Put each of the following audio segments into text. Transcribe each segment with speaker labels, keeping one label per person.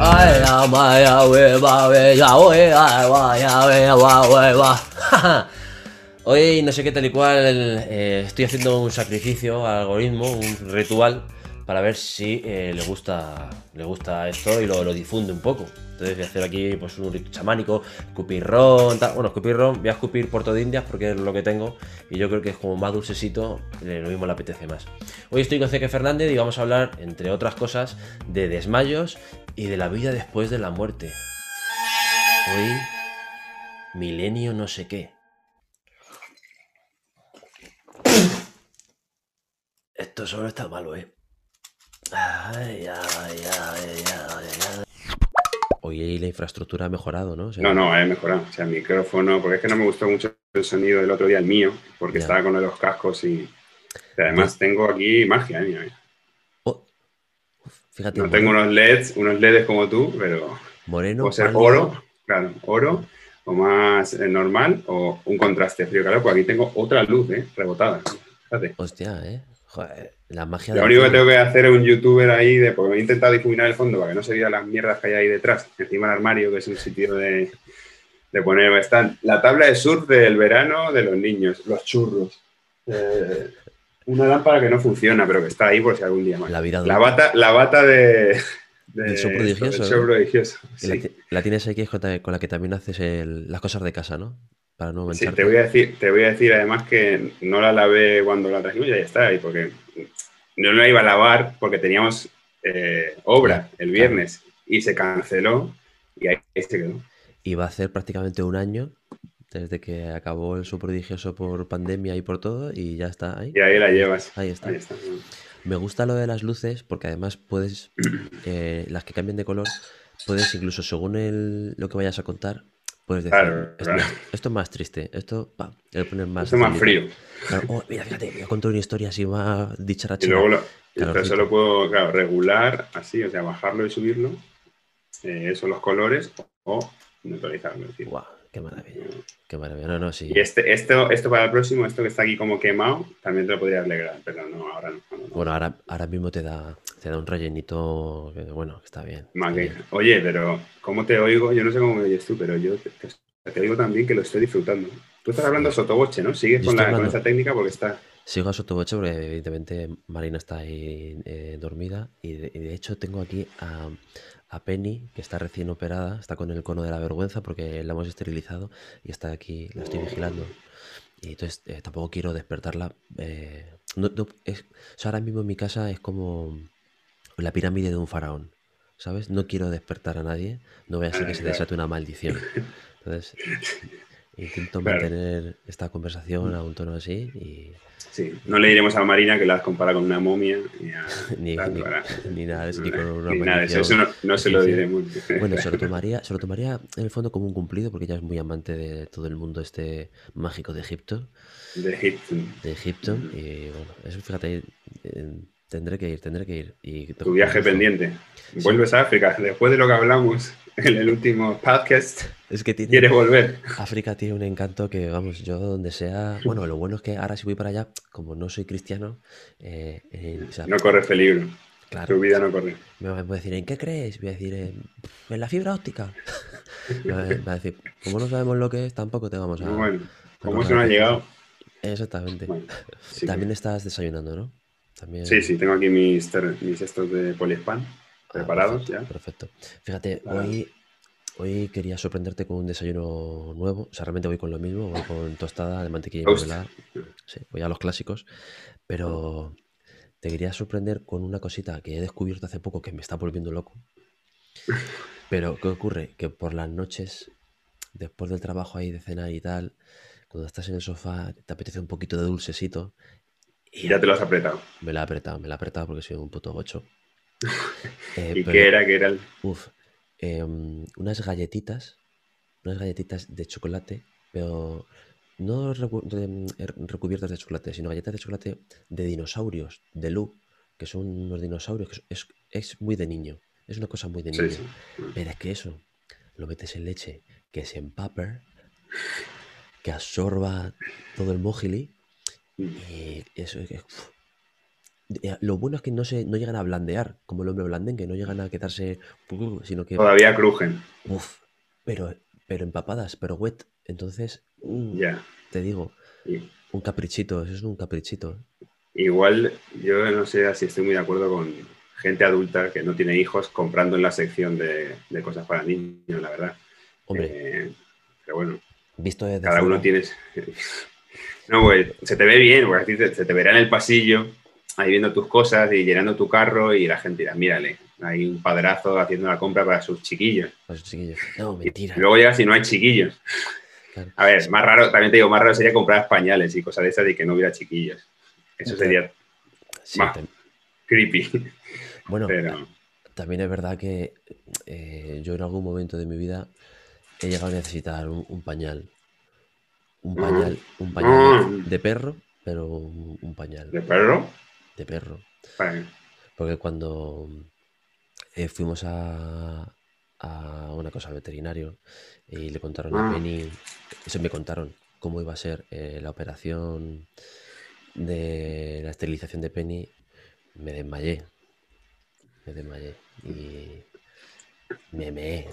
Speaker 1: Ay. Hoy no sé qué tal y cual eh, estoy haciendo un sacrificio al algoritmo, un ritual para ver si eh, le gusta le gusta esto y lo, difunde un poco. Entonces voy a hacer aquí pues un rito chamánico, escupirrón, tal. Bueno, escupirrón, voy a escupir Puerto de Indias porque es lo que tengo y yo creo que es como más dulcecito, eh, lo mismo le apetece más. Hoy estoy con Ceque Fernández y vamos a hablar, entre otras cosas, de desmayos y de la vida después de la muerte. Hoy, milenio no sé qué. Esto solo está malo, ¿eh? Ay, ay, ay, ay, ay, ay. Hoy la infraestructura ha mejorado, ¿no? O sea,
Speaker 2: No, no, he mejorado. O sea, el micrófono, porque es que no me gustó mucho el sonido del otro día, el mío, porque
Speaker 1: Ya.
Speaker 2: estaba con los cascos y además tengo aquí magia,
Speaker 1: oh, fíjate,
Speaker 2: No tengo unos LEDs, unos LEDs como tú, pero
Speaker 1: moreno,
Speaker 2: puede ser oro, claro, oro, o más eh, normal, o un contraste frío-calor, pues aquí tengo otra luz, ¿eh? Rebotada. Fíjate.
Speaker 1: Hostia, ¿eh? Joder, la magia
Speaker 2: Lo único que tengo que hacer es un youtuber ahí, de, porque me he intentado difuminar el fondo para que no se vea las mierdas que hay ahí detrás, encima del armario, que es un sitio de, de poner. Están la tabla de surf del verano de los niños, los churros. eh, una lámpara que no funciona, pero que está ahí por si algún día más.
Speaker 1: La vida
Speaker 2: La bata, la bata de. de
Speaker 1: Del show prodigioso,
Speaker 2: del show prodigioso,
Speaker 1: La,
Speaker 2: sí.
Speaker 1: ti- la tienes aquí con la que también haces el- las cosas de casa, ¿no? Para no
Speaker 2: Sí,
Speaker 1: mancharte.
Speaker 2: te voy a decir, te voy a decir además que no la lavé cuando la trajimos y ya está ahí, porque no la iba a lavar porque teníamos eh, obra el viernes y se canceló y ahí se quedó.
Speaker 1: Y va a hacer prácticamente un año desde que acabó el show prodigioso por pandemia y por todo y ya está ahí.
Speaker 2: Y ahí la llevas.
Speaker 1: Ahí está.
Speaker 2: Ahí está.
Speaker 1: Me gusta lo de las luces porque además puedes, eh, las que cambian de color, puedes incluso según el- lo que vayas a contar, puedes decir,
Speaker 2: Claro,
Speaker 1: esto,
Speaker 2: claro.
Speaker 1: esto es más triste, esto, pam, le pones más...
Speaker 2: Esto es más
Speaker 1: facilito".
Speaker 2: frío.
Speaker 1: Claro, oh, mira, fíjate, voy a contar una historia así más
Speaker 2: Y
Speaker 1: dicharachera.
Speaker 2: luego lo, y
Speaker 1: Calorcito.
Speaker 2: entonces lo puedo claro, regular así, o sea, bajarlo y subirlo. eh, eso, los colores, o neutralizarlo.
Speaker 1: Guau, qué maravilla, qué maravilla. No, no, sí.
Speaker 2: Y este, esto, esto para el próximo, esto que está aquí como quemado, también te lo podría alegrar, pero no, ahora no.
Speaker 1: Bueno, ahora, ahora mismo te da, te da un rellenito que, bueno, está bien.
Speaker 2: Que-. Oye, pero ¿cómo te oigo? Yo no sé cómo me oyes tú, pero yo te, te- te oigo también que lo estoy disfrutando. Tú estás hablando sotoboche, ¿no? Sigues con, la, con técnica porque está...
Speaker 1: Sigo a sotoboche porque evidentemente Marina está ahí eh, dormida y de, y de hecho tengo aquí a, a Penny que está recién operada, está con el cono de la vergüenza porque la hemos esterilizado y está aquí, la estoy vigilando. Y entonces eh, tampoco quiero despertarla. eh, no- no- es- o sea, ahora mismo en mi casa es como la pirámide de un faraón, ¿sabes? No quiero despertar a nadie, no voy a ser que se desate una maldición. Entonces intento
Speaker 2: Claro.
Speaker 1: mantener esta conversación a un tono así y...
Speaker 2: Sí, no le diremos a Marina que la has comparado con una momia ni, a-
Speaker 1: ni, ni- ni nada ni con una
Speaker 2: nada eso, eso no, no se lo diremos.
Speaker 1: Bueno, se lo tomaría, se lo tomaría en el fondo como un cumplido porque ella es muy amante de todo el mundo este mágico de Egipto,
Speaker 2: De Egipto.
Speaker 1: de Egipto y bueno, eso fíjate, eh, tendré que ir, tendré que ir. Y
Speaker 2: Tu viaje pendiente. Vuelves a África. Después de lo que hablamos en el último podcast,
Speaker 1: Es que tiene,
Speaker 2: quieres volver.
Speaker 1: África tiene un encanto que, vamos, yo donde sea, bueno, lo bueno es que ahora si voy para allá, como no soy cristiano, eh, eh, o sea,
Speaker 2: No corres peligro.
Speaker 1: claro,
Speaker 2: Tu vida no corre.
Speaker 1: Me va a decir, ¿en qué crees? Voy a decir, en, en la fibra óptica. Me va a decir, como no sabemos lo que es, tampoco te vamos a...
Speaker 2: Bueno, ¿cómo
Speaker 1: coger
Speaker 2: se nos ha llegado?
Speaker 1: Exactamente.
Speaker 2: Bueno, sí,
Speaker 1: También estás desayunando, ¿no? También...
Speaker 2: sí, sí, tengo aquí mis, ter- mis estos de poliespan preparados ya.
Speaker 1: Perfecto. Fíjate, hoy, hoy quería sorprenderte con un desayuno nuevo. O sea, realmente voy con lo mismo, voy con tostada de mantequilla y mermelada. Sí, voy a los clásicos. Pero te quería sorprender con una cosita que he descubierto hace poco que me está volviendo loco. Pero, ¿qué ocurre? Que por las noches, después del trabajo ahí de cenar y tal, cuando estás en el sofá, te apetece un poquito de dulcecito. Y
Speaker 2: Ya te lo has apretado.
Speaker 1: me la he apretado, me la he apretado porque soy un puto gocho. Eh,
Speaker 2: ¿Y
Speaker 1: pero-
Speaker 2: qué era? ¿Qué era el...?
Speaker 1: Uf, em, unas galletitas, unas galletitas de chocolate, pero no recu- de- er- recubiertas de chocolate, sino galletas de chocolate de dinosaurios, de Lu, que son unos dinosaurios, que es, es muy de niño, es una cosa muy de niño.
Speaker 2: sí.
Speaker 1: Pero es que eso, lo metes en leche, que se empape, que absorba todo el mojili, y eso es que... uf, lo bueno es que no se no llegan a blandear, como el hombre blandengue, no llegan a quedarse, uh, sino que,
Speaker 2: Todavía crujen.
Speaker 1: uf, pero, pero empapadas, pero wet. Entonces,
Speaker 2: Ya.
Speaker 1: te digo, un caprichito, eso es un caprichito.
Speaker 2: Igual, yo no sé si estoy muy de acuerdo con gente adulta que no tiene hijos comprando en la sección de, de cosas para niños, la verdad.
Speaker 1: Hombre,
Speaker 2: Eh, pero bueno,
Speaker 1: visto desde
Speaker 2: cada uno tiene. No, pues se te ve bien, se te verá en el pasillo, ahí viendo tus cosas y llenando tu carro, y la gente dirá: mírale, hay un padrazo haciendo la compra para sus chiquillos.
Speaker 1: pues, chiquillos, no,
Speaker 2: Y
Speaker 1: mentira.
Speaker 2: luego llegas y no hay chiquillos.
Speaker 1: claro.
Speaker 2: A ver, más raro, también te digo, más raro sería comprar pañales y cosas de esas y que no hubiera chiquillos. Eso
Speaker 1: Claro.
Speaker 2: sería
Speaker 1: Sí, tam-
Speaker 2: creepy.
Speaker 1: bueno,
Speaker 2: Pero
Speaker 1: también es verdad que eh, yo en algún momento de mi vida he llegado a necesitar un, un pañal. Un pañal, un pañal de perro, pero un, un pañal
Speaker 2: de perro,
Speaker 1: de perro.
Speaker 2: vale.
Speaker 1: Porque cuando eh, fuimos a, a una cosa al veterinario y le contaron a
Speaker 2: Ah.
Speaker 1: Penny, eso me contaron cómo iba a ser eh, la operación de la esterilización de Penny, me desmayé. Me desmayé y me meé,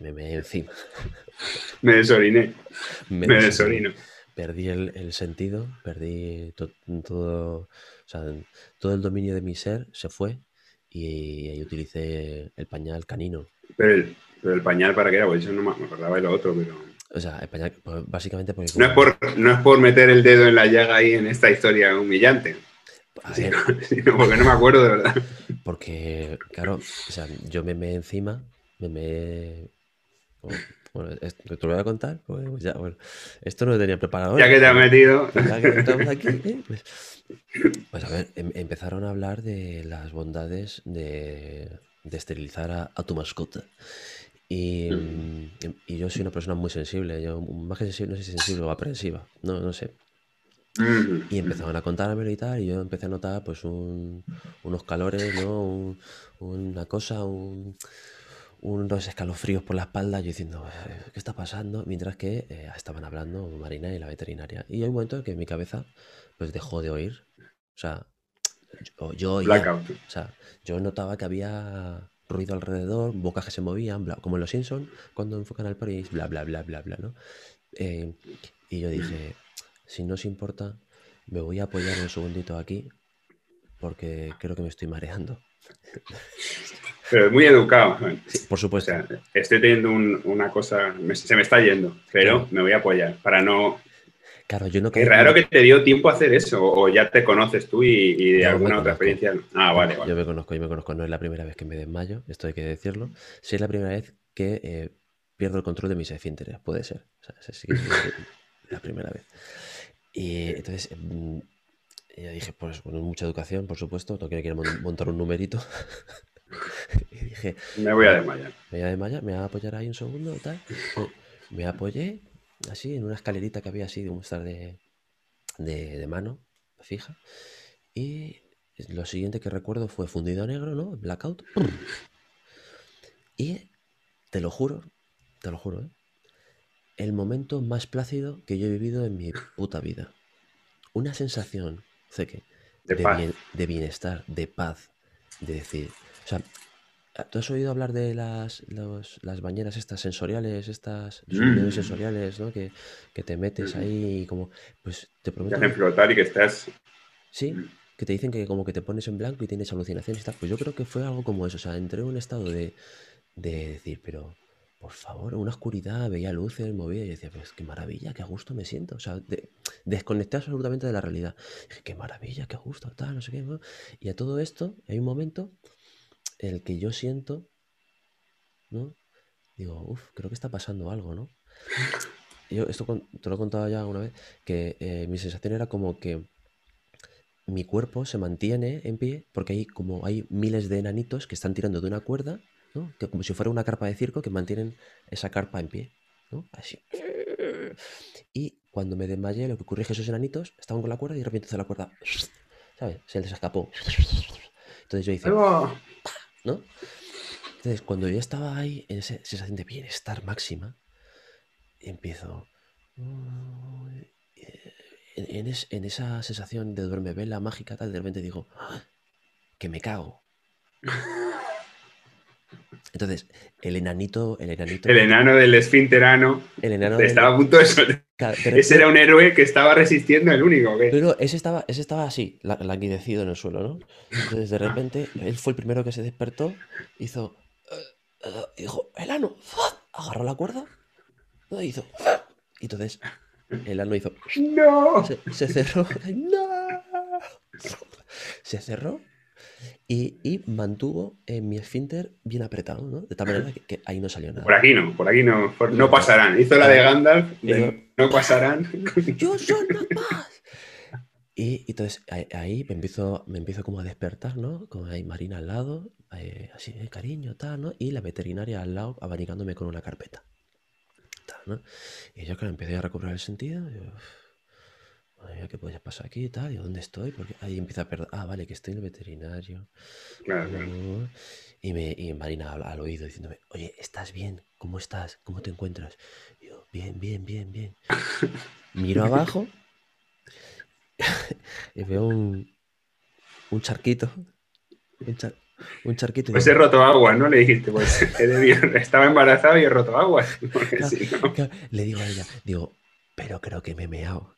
Speaker 1: me meé encima.
Speaker 2: me desoriné,
Speaker 1: Me
Speaker 2: me desorino.
Speaker 1: Perdí el, el sentido, perdí to- todo, o sea, todo el dominio de mi ser se fue y ahí utilicé el pañal canino.
Speaker 2: Pero el, pero el pañal para qué era, pues eso no me me acordaba de lo otro, pero.
Speaker 1: O sea, el pañal, pues, básicamente porque...
Speaker 2: No es, por, no es por meter el dedo en la llaga ahí en esta historia humillante, sino, sino porque no me acuerdo de verdad.
Speaker 1: porque, claro, o sea, yo me meé encima, me meé... Bueno, esto te lo voy a contar, porque pues ya, bueno, esto no lo tenía preparado.
Speaker 2: Ya
Speaker 1: hoy,
Speaker 2: que te has metido,
Speaker 1: Ya que estamos aquí, ¿eh? pues, pues a ver, em- empezaron a hablar de las bondades de, de esterilizar a, a tu mascota. Y, mm, y yo soy una persona muy sensible, yo más que sensible, no sé si sensible o aprensiva, no, no sé.
Speaker 2: Mm,
Speaker 1: Y empezaban a contármelo y tal, y yo empecé a notar pues un- unos calores, ¿no? Un- una cosa, un- unos escalofríos por la espalda, yo diciendo, "Eh, ¿qué está pasando? Mientras que eh, estaban hablando Marina y la veterinaria. Y hay un momento en que mi cabeza pues dejó de oír. O sea, yo, o sea, yo notaba que había ruido alrededor, bocas que se movían, bla, como en los Simpsons, cuando enfocan al y bla, bla, bla, bla, bla, ¿no? Eh, y yo dije, si no os importa, me voy a apoyar un segundito aquí, porque creo que me estoy mareando.
Speaker 2: Pero muy educado. ¿eh?
Speaker 1: Sí, por
Speaker 2: O
Speaker 1: supuesto.
Speaker 2: sea, estoy teniendo un- una cosa, me- se me está yendo, pero
Speaker 1: Claro.
Speaker 2: me voy a apoyar para no.
Speaker 1: Claro, yo no
Speaker 2: Qué
Speaker 1: caí-
Speaker 2: raro que te dio tiempo a hacer eso, o ya te conoces tú y, y de
Speaker 1: Yo
Speaker 2: alguna otra experiencia. Ah, vale, vale.
Speaker 1: Yo me conozco, yo me conozco. No es la primera vez que me desmayo, esto hay que decirlo. Sí es la primera vez que eh, pierdo el control de mis esfínteres, puede ser. O sea, sí es la primera vez. Y entonces yo dije, pues con mucha educación, por supuesto, no quiero, quiero mon- montar un numerito. y dije,
Speaker 2: Me voy a desmayar.
Speaker 1: me voy a desmayar, me voy a apoyar ahí un segundo, tal. Me, me apoyé así en una escalerita que había así de un estar de, de, de mano fija. Y lo siguiente que recuerdo fue fundido a negro, ¿no? Blackout. ¡pum! Y te lo juro, te lo juro, ¿eh? El momento más plácido que yo he vivido en mi puta vida. Una sensación, sé que,
Speaker 2: De
Speaker 1: de,
Speaker 2: paz.
Speaker 1: bien- de bienestar, de paz, de decir, o sea, ¿tú has oído hablar de las, los- las bañeras estas sensoriales, estas los
Speaker 2: Mm.
Speaker 1: sensoriales, ¿no? Que, que te metes
Speaker 2: Mm.
Speaker 1: ahí y como, pues te
Speaker 2: Te
Speaker 1: prometo
Speaker 2: hacen
Speaker 1: que-
Speaker 2: flotar y que estás.
Speaker 1: sí,
Speaker 2: Mm.
Speaker 1: que te dicen que como que te pones en blanco y tienes alucinaciones y tal. Pues yo creo que fue algo como eso, o sea, entré en un estado de, de decir, pero por favor, una oscuridad, veía luces, movía y decía, pues qué maravilla, qué a gusto me siento. O sea, de- desconecté absolutamente de la realidad. Dije, qué maravilla, qué a gusto, tal, no sé qué. ¿no? Y a todo esto hay un momento en el que yo siento, ¿no? Digo, uff, creo que está pasando algo, ¿no? Yo esto te lo he contado ya una vez, que eh, mi sensación era como que mi cuerpo se mantiene en pie porque hay como hay miles de enanitos que están tirando de una cuerda, ¿no? Que como si fuera una carpa de circo que mantienen esa carpa en pie, ¿no? Así. Y cuando me desmayé, lo que ocurrió es que esos enanitos estaban con la cuerda y de repente la cuerda, ¿sabes? Se les escapó. Entonces yo hice. ¿No? Entonces, cuando yo estaba ahí en esa sensación de bienestar máxima, empiezo. En, en es- en esa sensación de duerme vela mágica, tal, de repente digo, "Ah, que me cago. Entonces, el enanito, el enanito.
Speaker 2: El enano del esfinterano
Speaker 1: el enano del-
Speaker 2: estaba a punto de sol-
Speaker 1: Claro, de
Speaker 2: Ese era un héroe que estaba resistiendo el único. ¿qué?
Speaker 1: Pero ese estaba, ese estaba así, la- languidecido en el suelo, ¿no? Entonces de repente él fue el primero que se despertó, hizo, y dijo, el ano, agarró la cuerda, y hizo, y entonces el ano hizo,
Speaker 2: ¡No!
Speaker 1: se, se cerró, ¡no! se cerró y, y mantuvo eh, mi esfínter bien apretado, ¿no? De tal manera que, que ahí no salió nada.
Speaker 2: Por aquí no, por aquí no. por- no pasarán. Hizo la de Gandalf, de
Speaker 1: Digo-
Speaker 2: no pasarán.
Speaker 1: yo soy paz. Y, y entonces ahí, ahí me empiezo, me empiezo como a despertar, ¿no? Con ahí Marina al lado, eh, así, eh, cariño, tal, ¿no? Y la veterinaria al lado abanicándome con una carpeta. Tal, ¿no? Y yo, claro, empecé a recobrar el sentido. y yo, "Uf, madre mía, ¿qué puede pasar aquí y tal? ¿Y dónde estoy? Porque ahí empieza a perder. Ah, vale, que estoy en el veterinario.
Speaker 2: Claro, claro.
Speaker 1: Uh, Y, me, y Marina al, al oído diciéndome, oye, ¿estás bien? ¿Cómo estás? ¿Cómo te encuentras? Y yo, bien, bien, bien, bien. Miro abajo y veo un, un charquito. Un, char- un charquito.
Speaker 2: Pues he roto agua, ¿no? Le dijiste, pues estaba embarazado y he roto agua.
Speaker 1: Claro.
Speaker 2: no.
Speaker 1: claro, le digo a ella, digo, pero creo que me he meado.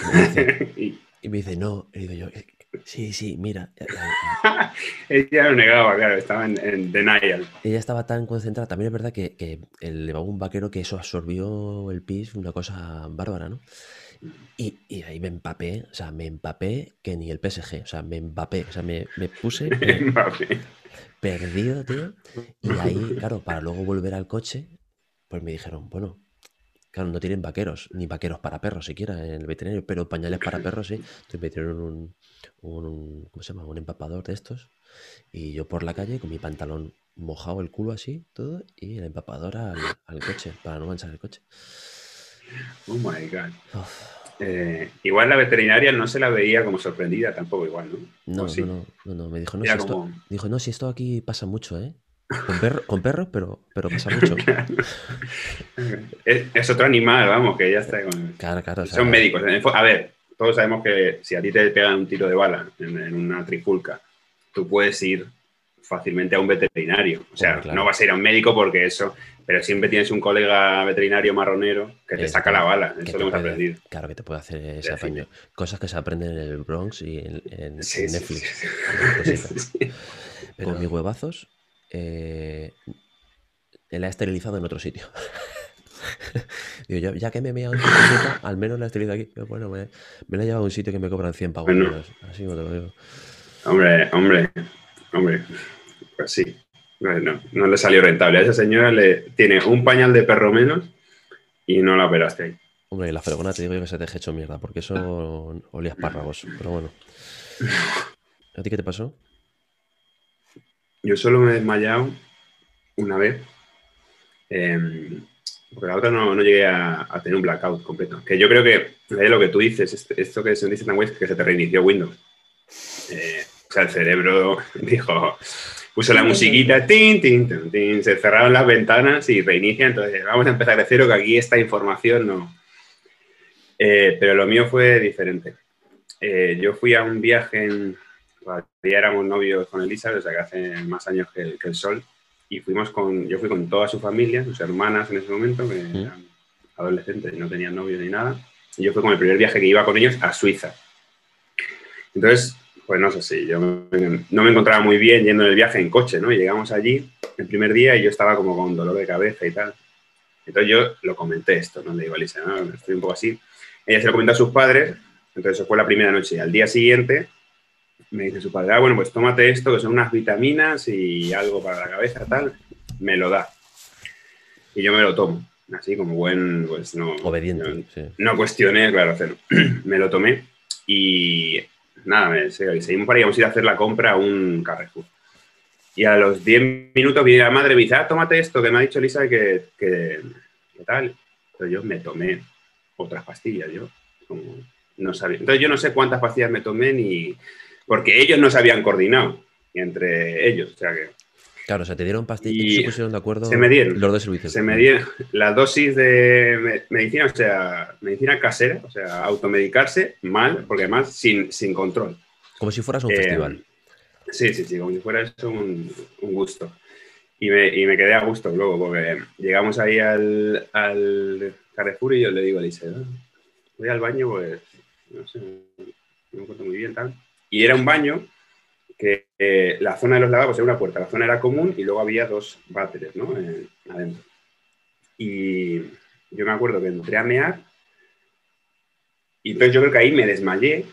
Speaker 1: Y me dice,
Speaker 2: Y
Speaker 1: y me dice, no. Y digo yo, "Eh, sí, sí, mira.
Speaker 2: ella lo negaba, claro, estaba en, en denial.
Speaker 1: Ella estaba tan concentrada. También es verdad que, que el- llevaba un vaquero que eso absorbió el pis, una cosa bárbara, ¿no? Y, y ahí me empapé, o sea, me empapé que ni el PSG, o sea, me empapé, o sea, me, me puse
Speaker 2: Mbappé.
Speaker 1: perdido, tío. Y ahí, claro, para luego volver al coche, pues me dijeron, bueno, claro, no tienen vaqueros, ni vaqueros para perros siquiera en el veterinario, pero pañales para perros sí. Entonces me un, un, ¿cómo se llama? Un empapador de estos. Y yo por la calle con mi pantalón mojado, el culo así, todo, y el empapador al, al coche, para no manchar el coche.
Speaker 2: Oh my God. Eh, igual la veterinaria no se la veía como sorprendida tampoco, igual, ¿no?
Speaker 1: no, no, no, no, me dijo, no, si esto, dijo, no, si esto aquí pasa mucho, ¿eh? Con, perro- con perros, pero, pero pasa mucho.
Speaker 2: Es, es otro animal, vamos, que ya está con...
Speaker 1: Claro, claro.
Speaker 2: Son médicos. A ver, todos sabemos que si a ti te pegan un tiro de bala en, en una trifulca, tú puedes ir fácilmente a un veterinario. O sea, no vas a ir a un médico porque eso, pero siempre tienes un colega veterinario marronero que te
Speaker 1: Eh,
Speaker 2: saca la bala. Eso lo hemos
Speaker 1: puede-
Speaker 2: aprendido.
Speaker 1: Claro, que te puede hacer ese apaño. Cosas que se aprenden en el Bronx y en, en-
Speaker 2: Sí,
Speaker 1: en
Speaker 2: sí,
Speaker 1: Netflix.
Speaker 2: sí, sí.
Speaker 1: Pero mis huevazos eh, la he esterilizado en otro sitio. Digo, ya que me he meado en al menos la he esterilizado aquí. Pero bueno, me, me la he llevado a un sitio que me cobran 100 pavos.
Speaker 2: Bueno.
Speaker 1: menos, Así como te lo digo.
Speaker 2: Hombre, hombre, hombre. Pues sí. Bueno, no le salió rentable. A esa señora le tiene un pañal de perro menos y no la operaste ahí.
Speaker 1: Hombre, y la fregona te digo yo que se te ha hecho mierda, porque eso olía a espárragos. Pero bueno. ¿A ti qué te pasó?
Speaker 2: Yo solo me he desmayado una vez. eh, porque la otra no, no llegué a, a tener un blackout completo. Que yo creo que lo que tú dices, esto que se dice tan es que se te reinició Windows. Eh, o sea, el cerebro dijo, puso la musiquita, tin, tin, tin, tin, se cerraron las ventanas y reinicia. Entonces, vamos a empezar de cero, que aquí esta información no. Eh, pero lo mío fue diferente. Eh, yo fui a un viaje en, todavía éramos novios con sea que hace más años que, el- que el sol, y fuimos con, yo fui con toda su familia, sus hermanas en ese momento, que eran adolescentes y no tenían novio ni nada, y yo fui con el primer viaje que iba con ellos a Suiza. Entonces, pues no sé si yo me- no me encontraba muy bien yendo en el viaje en coche, ¿no? Y llegamos allí el primer día y yo estaba como con dolor de cabeza y tal. Entonces yo lo comenté esto, ¿no? Le digo a Elisa, ¿no? Estoy un poco así. Ella se lo comentó a sus padres, entonces eso fue la primera noche. Al día siguiente me dice su padre, ah, bueno, pues tómate esto, que son unas vitaminas y algo para la cabeza, tal. Me lo da. Y yo me lo tomo. Así como buen, pues no...
Speaker 1: Obediente.
Speaker 2: no-
Speaker 1: sí.
Speaker 2: no cuestioné, claro, cero. me lo tomé y nada, me, se- seguimos para íbamos a ir a hacer la compra a un Carrefour. Y a los 10 minutos viene la madre y me dice, ah, tómate esto, que me ha dicho Elisa que, que, que tal. Pero yo me tomé otras pastillas, yo como no sabía. Entonces yo no sé cuántas pastillas me tomé ni... Porque ellos no se habían coordinado entre ellos. O sea que
Speaker 1: Claro, o sea, te dieron pastillas
Speaker 2: Y
Speaker 1: se pusieron de acuerdo
Speaker 2: se me dieron.
Speaker 1: los de servicios.
Speaker 2: se me dieron la dosis de me- medicina, o sea, medicina casera, o sea, automedicarse mal, porque además sin, sin control.
Speaker 1: Como si fueras un
Speaker 2: Eh,
Speaker 1: festival.
Speaker 2: Sí, sí, sí, como si fuera eso un, un gusto. Y me, y me, quedé a gusto luego, porque llegamos ahí al, al Carrefour y yo le digo a Lisa, ah, voy al baño, pues, no sé, no me acuerdo muy bien, tal. Y era un baño que eh, la zona de los lavabos era una puerta, la zona era común y luego había dos váteres, ¿no? Eh, adentro. Y yo me acuerdo que entré a mear y entonces yo creo que ahí me desmayé,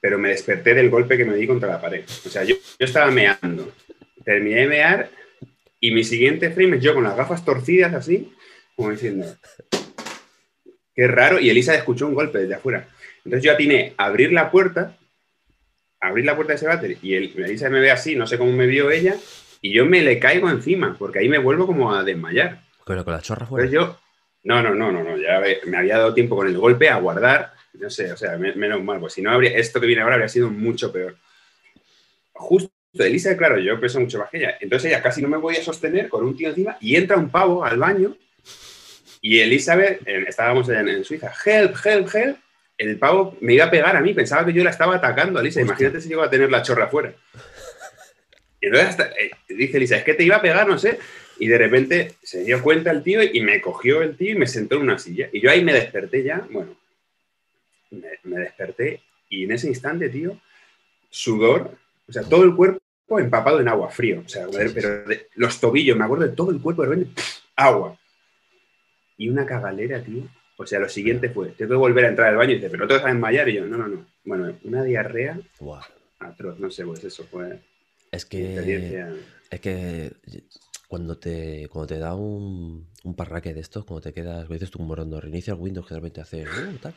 Speaker 2: pero me desperté del golpe que me di contra la pared. O sea, yo, yo estaba meando, terminé de mear y mi siguiente frame es yo con las gafas torcidas así, como diciendo, qué raro, y Elisa escuchó un golpe desde afuera. Entonces yo atiné a abrir la puerta, abrir la puerta de ese váter, y Elisa me ve así, no sé cómo me vio ella, y yo me le caigo encima, porque ahí me vuelvo como a desmayar.
Speaker 1: Pero con la chorra fuera.
Speaker 2: Entonces yo, no, no, no, no, no, ya me había dado tiempo con el golpe a guardar, no sé, o sea, menos mal, pues si no habría, esto que viene ahora habría sido mucho peor. Justo Elisa, claro, yo peso mucho más que ella. Entonces ella casi no me podía sostener con un tío encima y entra un pavo al baño y Elizabeth, estábamos en, en, Suiza, help, help, help. El pavo me iba a pegar a mí, pensaba que yo la estaba atacando a Elisa. Imagínate si llegó a tener la chorra afuera. Y entonces hasta, eh, dice Elisa, es que te iba a pegar, no sé. Y de repente se dio cuenta el tío y me cogió el tío y me sentó en una silla. Y yo ahí me desperté ya, bueno, me, me desperté y en ese instante, tío, sudor, o sea, todo el cuerpo empapado en agua, frío. O sea, pero de, los tobillos, me acuerdo de todo el cuerpo, de repente, pff, agua. Y una cagalera, tío. O sea, lo siguiente fue, tengo que volver a entrar al baño y dice, pero te vas a desmayar. Y yo, no, no, no. Bueno, una diarrea
Speaker 1: Wow.
Speaker 2: atroz, no sé, pues eso fue
Speaker 1: Es que, es que cuando te, cuando te da un, un parraque de estos, cuando te quedas, dices tú, morando, reinicia el Windows repente hace uh, tal.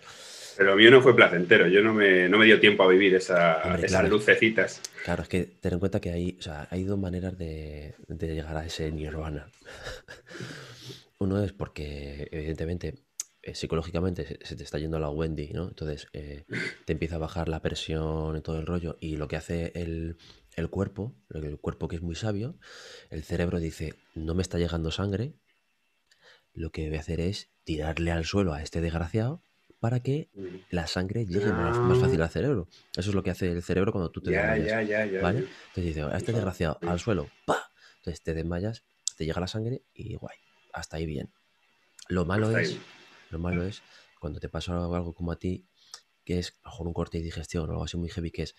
Speaker 2: Pero mío no fue placentero, yo no me, no me dio tiempo a vivir esa,
Speaker 1: Hombre,
Speaker 2: esas
Speaker 1: claro.
Speaker 2: lucecitas.
Speaker 1: Claro, es que ten en cuenta que hay, o sea, hay dos maneras de, de llegar a ese nirvana. Uno es porque, evidentemente, eh, psicológicamente se, se te está yendo la Wendy, ¿no? Entonces eh, te empieza a bajar la presión y todo el rollo. Y lo que hace el, el cuerpo, el cuerpo que es muy sabio, el cerebro dice, no me está llegando sangre, lo que voy a hacer es tirarle al suelo a este desgraciado para que la sangre llegue más, más fácil al cerebro. Eso es lo que hace el cerebro cuando tú te
Speaker 2: Ya,
Speaker 1: desmayas.
Speaker 2: ya, ya.
Speaker 1: ¿Vale? Entonces dice, a este desgraciado, al suelo, ¡pa! Entonces te desmayas, te llega la sangre y guay, hasta ahí bien. Lo malo
Speaker 2: Hasta
Speaker 1: es,
Speaker 2: ahí.
Speaker 1: Lo malo es cuando te pasa algo, como a ti, que es a lo mejor un corte de digestión o algo así muy heavy, que es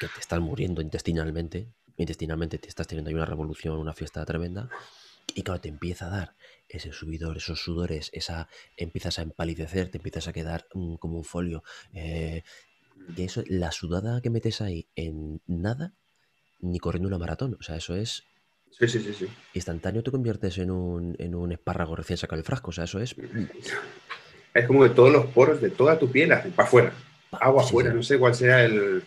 Speaker 1: que te estás muriendo intestinalmente, intestinalmente te estás teniendo ahí una revolución, una fiesta tremenda, y claro, te empieza a dar ese subidor, esos sudores, esa, empiezas a empalidecer, te empiezas a quedar mm, como un folio. eh, eso, la sudada que metes ahí en nada, ni corriendo una maratón. O sea, eso es
Speaker 2: Sí, sí, sí, sí.
Speaker 1: instantáneo, te conviertes en un, en un espárrago recién sacado del frasco. O sea, eso es.
Speaker 2: Es como que todos los poros de toda tu piel para afuera. Agua afuera,
Speaker 1: sí.
Speaker 2: no sé cuál sea el.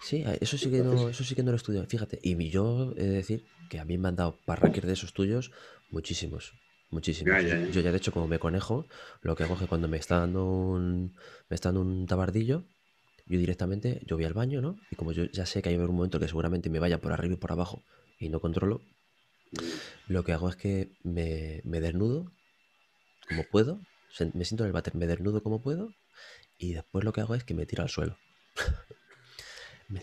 Speaker 1: Sí, eso sí que no, eso sí que no lo he estudiado. Fíjate, y yo he de decir que a mí me han dado parraques de esos tuyos muchísimos. Muchísimos. Yo ya de hecho, como me conejo, lo que hago es que cuando me está dando un, me está dando un tabardillo, yo directamente, yo voy al baño, ¿no? Y como yo ya sé que hay un momento que seguramente me vaya por arriba y por abajo y no controlo, lo que hago es que me, me desnudo como puedo, me siento en el váter, me desnudo como puedo y después lo que hago es que me tiro al suelo. me,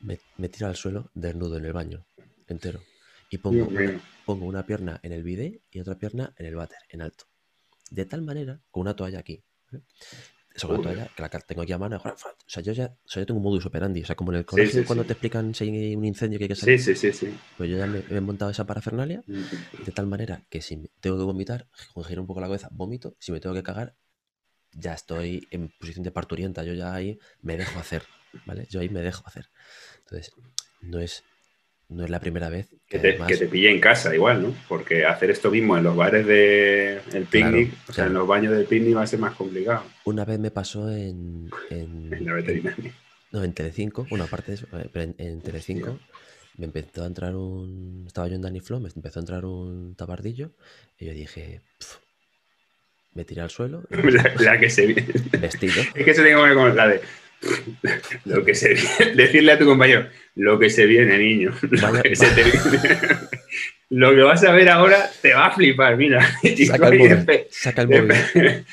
Speaker 1: me, me tiro al suelo desnudo en el baño, entero. Y pongo una, pongo una pierna en el bidet y otra pierna en el váter, en alto. De tal manera, con una toalla aquí. ¿eh? La
Speaker 2: Joder.
Speaker 1: toalla, que la tengo aquí a mano. O sea, yo ya, o sea, yo tengo un modus operandi. O sea, como en el colegio
Speaker 2: sí,
Speaker 1: cuando
Speaker 2: sí.
Speaker 1: te explican si hay un incendio que hay que salir.
Speaker 2: Sí, sí, sí, sí.
Speaker 1: Pues yo ya me, me he montado esa parafernalia de tal manera que si tengo que vomitar, con girar un poco la cabeza, vomito. Si me tengo que cagar, ya estoy en posición de parturienta. Yo ya ahí me dejo hacer, ¿vale? Yo ahí me dejo hacer. Entonces, no es, no es la primera vez que,
Speaker 2: Que te,
Speaker 1: además...
Speaker 2: que te pille en casa igual, ¿no? Porque hacer esto mismo en los bares del el picnic, o sea, en los baños del picnic va a ser más complicado.
Speaker 1: Una vez me pasó en... en-
Speaker 2: En la veterinaria.
Speaker 1: No, en Telecinco, bueno, aparte de eso, eh, pero en, en Telecinco me empezó a entrar un... Estaba yo en Danny Flow, me empezó a entrar un tabardillo y yo dije, me tiré al suelo,
Speaker 2: La, la que se
Speaker 1: vestido,
Speaker 2: Es que eso tengo que ver con la de. Lo que se viene. Decirle a tu compañero, lo que se viene, niño. Lo que, se te viene. Lo que vas a ver ahora te va a flipar, mira.
Speaker 1: Saca el móvil,
Speaker 2: despe-
Speaker 1: saca el móvil.
Speaker 2: despe-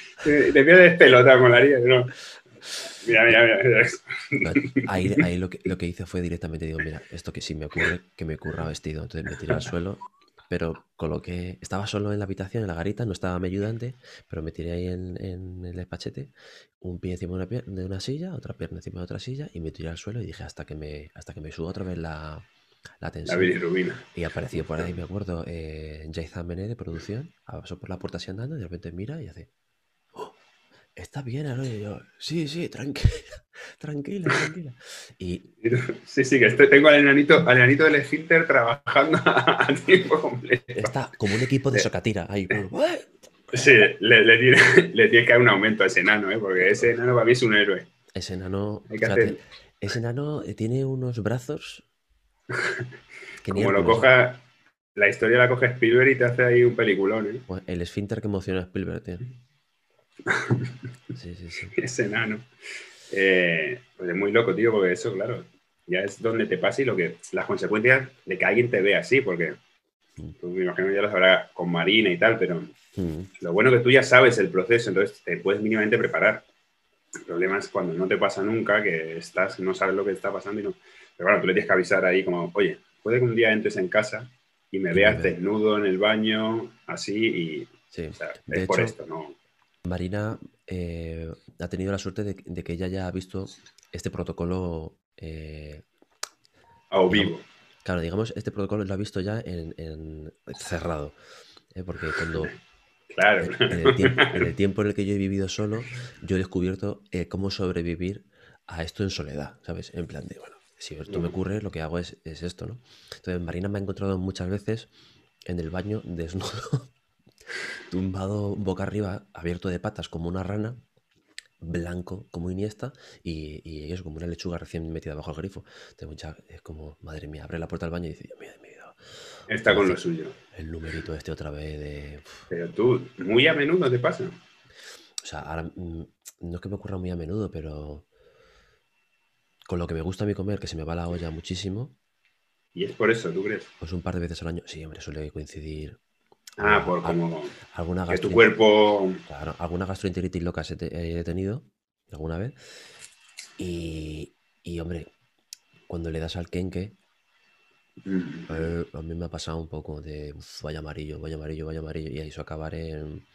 Speaker 2: Te voy a despelotar con la. Mira, mira, mira.
Speaker 1: No, ahí ahí lo, que, lo que hice fue directamente, digo, mira, esto que sí me ocurre, que me ocurra vestido. Entonces me tiré al suelo, pero coloqué, estaba solo en la habitación, en la garita, no estaba mi ayudante, pero me tiré ahí en, en el despachete, un pie encima de una, de una silla, otra pierna encima de otra silla, y me tiré al suelo y dije, hasta que me, hasta que me suba otra vez la, la
Speaker 2: La
Speaker 1: tensión.
Speaker 2: bilirrubina.
Speaker 1: Y apareció por ahí, me acuerdo, eh, Jason Mené de producción, pasó por la puerta así andando y de repente mira y hace, "Oh, está bien, ¿no? Y yo, sí, sí, tranquila, tranquila, tranquila. Y
Speaker 2: Sí, sí, que estoy- tengo al enanito, al enanito del esfínter trabajando a tiempo completo.
Speaker 1: está como un equipo de socatira ahí.
Speaker 2: Sí, le, le tiene, le tiene que dar un aumento a ese enano, ¿eh? porque ese enano para mí es un héroe.
Speaker 1: Ese enano,
Speaker 2: Hay que
Speaker 1: fíjate,
Speaker 2: hacer-
Speaker 1: ese enano eh, tiene unos brazos que
Speaker 2: Como lo coja, la historia la coge Spielberg y te hace ahí un peliculón, ¿eh?
Speaker 1: Pues El esfínter que emociona a Spielberg, tío. Sí, sí, sí.
Speaker 2: ese enano. Eh, pues es muy loco, tío, porque eso, claro, ya es donde te pasa y lo que las consecuencias de que alguien te vea así, porque tú me imagino ya lo sabrás con Marina y tal, pero
Speaker 1: Mm,
Speaker 2: lo bueno que tú ya sabes el proceso, entonces te puedes mínimamente preparar. El problema es cuando no te pasa nunca, que estás, no sabes lo que está pasando y no. Pero bueno, tú le tienes que avisar ahí como, oye, puede que un día entres en casa y me veas desnudo en el baño, así, y
Speaker 1: Sí.
Speaker 2: o sea,
Speaker 1: De
Speaker 2: es por
Speaker 1: hecho,
Speaker 2: esto, ¿no?
Speaker 1: Marina eh, ha tenido la suerte de, de que ella ya ha visto este protocolo. eh,
Speaker 2: A vivo.
Speaker 1: claro, digamos, este protocolo lo ha visto ya en, en- cerrado. ¿eh? Porque cuando
Speaker 2: Claro.
Speaker 1: en, en el tiempo, en el tiempo en el que yo he vivido solo, yo he descubierto cómo sobrevivir a esto en soledad, ¿sabes? En plan de, bueno, si esto me ocurre, lo que hago es, es esto, ¿no? Entonces, Marina me ha encontrado muchas veces en el baño desnudo, tumbado boca arriba, abierto de patas como una rana, blanco como Iniesta y, y eso, como una lechuga recién metida bajo el grifo. Entonces, mucha- es como, madre mía, abre la puerta del baño y dice, Dios mío mi vida,
Speaker 2: Está con lo suyo.
Speaker 1: el numerito este otra vez de...
Speaker 2: Pero tú, muy a menudo te pasa.
Speaker 1: O sea, ahora mm, no es que me ocurra muy a menudo, pero con lo que me gusta a mí comer, que se me va la olla muchísimo,
Speaker 2: Y es por eso, ¿tú crees?
Speaker 1: pues un par de veces al año, sí, hombre, suele coincidir.
Speaker 2: Ah, por como
Speaker 1: alguna
Speaker 2: que tu cuerpo...
Speaker 1: claro, alguna gastroenteritis loca se te- he tenido alguna vez. Y, y, hombre, cuando le das al kenke,
Speaker 2: Mm,
Speaker 1: eh, a mí me ha pasado un poco de "Uf, vaya amarillo, vaya amarillo, vaya amarillo, y eso acabar en,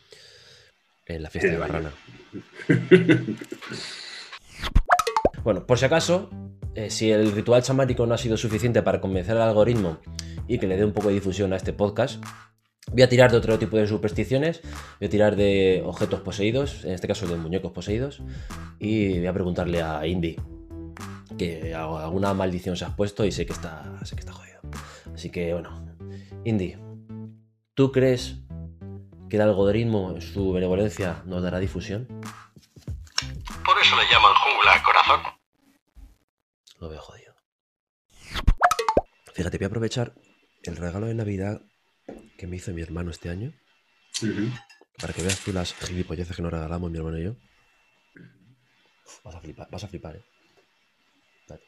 Speaker 1: en la fiesta de
Speaker 2: el
Speaker 1: la
Speaker 2: baño.
Speaker 1: rana. Bueno, por si acaso, eh, si el ritual chamático no ha sido suficiente para convencer al algoritmo y que le dé un poco de difusión a este podcast, voy a tirar de otro tipo de supersticiones, voy a tirar de objetos poseídos, en este caso de muñecos poseídos, y voy a preguntarle a Indy que alguna maldición se has puesto y sé que está, sé que está jodido. Así que bueno, Indy, ¿tú crees que el algoritmo en su benevolencia nos dará difusión?
Speaker 3: Por eso le llaman jungla, corazón.
Speaker 1: Lo veo jodido. Fíjate, voy a aprovechar el regalo de Navidad que me hizo mi hermano este año, para que veas tú las gilipolleces que nos regalamos mi hermano y yo. Vas a flipar, vas a flipar, eh. Dale.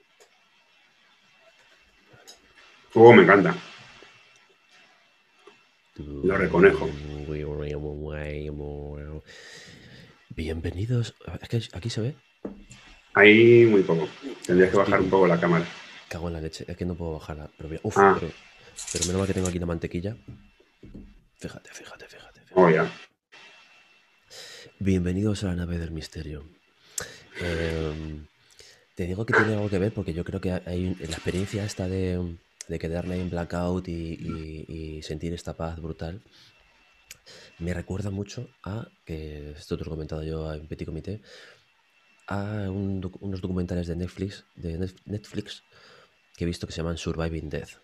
Speaker 2: Oh, me encanta. Lo reconejo.
Speaker 1: Bienvenidos. Es que aquí se ve.
Speaker 2: Ahí muy poco. Tendrías que bajar un poco la cámara.
Speaker 1: Cago en la leche. Es que no puedo bajarla. Pero, uf,
Speaker 2: Ah.
Speaker 1: pero, pero menos mal que tengo aquí la mantequilla. Fíjate, fíjate, fíjate. fíjate.
Speaker 2: Oh, ya.
Speaker 1: Bienvenidos a la nave del misterio. Em, te digo que tiene algo que ver porque yo creo que hay la experiencia esta de, de quedarme en blackout y, y- y sentir esta paz brutal me recuerda mucho a, que esto te lo he comentado yo en Petit Comité, a un unos documentales de Netflix, de Netflix que he visto que se llaman Surviving Death.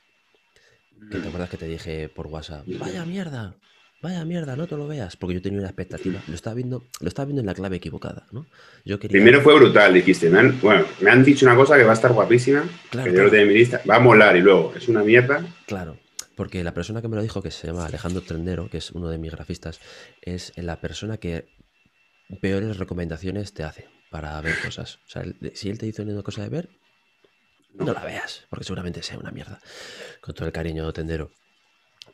Speaker 1: Que te acuerdas que te dije por WhatsApp, vaya mierda, vaya mierda, no te lo veas, porque yo tenía una expectativa, lo estaba viendo, lo estaba viendo en la clave equivocada, ¿no? Yo quería,
Speaker 2: Primero fue brutal, dijiste. Me han, bueno, me han dicho una cosa que va a estar guapísima,
Speaker 1: Claro,
Speaker 2: que yo
Speaker 1: claro.
Speaker 2: lo en mi lista. Va a molar y luego es una mierda.
Speaker 1: claro, porque la persona que me lo dijo, que se llama Alejandro Trendero, que es uno de mis grafistas, es la persona que peores recomendaciones te hace para ver cosas. O sea, si él te dice una cosa de ver, no la veas, porque seguramente sea una mierda. Con todo el cariño tendero,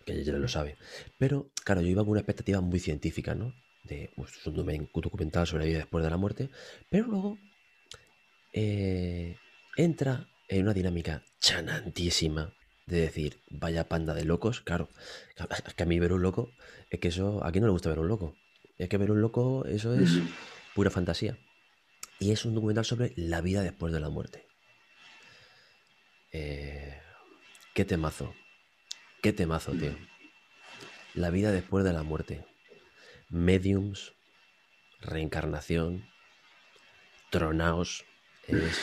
Speaker 1: que ya lo sabe. Pero, claro, yo iba con una expectativa muy científica, ¿no? De pues, es un documental sobre la vida después de la muerte. Pero luego eh, entra en una dinámica chanantísima de decir, vaya panda de locos, claro, es que a mí ver un loco, es que eso, a quién no le gusta ver un loco, es que ver un loco, eso es pura fantasía. Y es un documental sobre la vida después de la muerte. Eh, qué temazo, qué temazo, tío. La vida después de la muerte. Mediums, reencarnación, tronaos, es...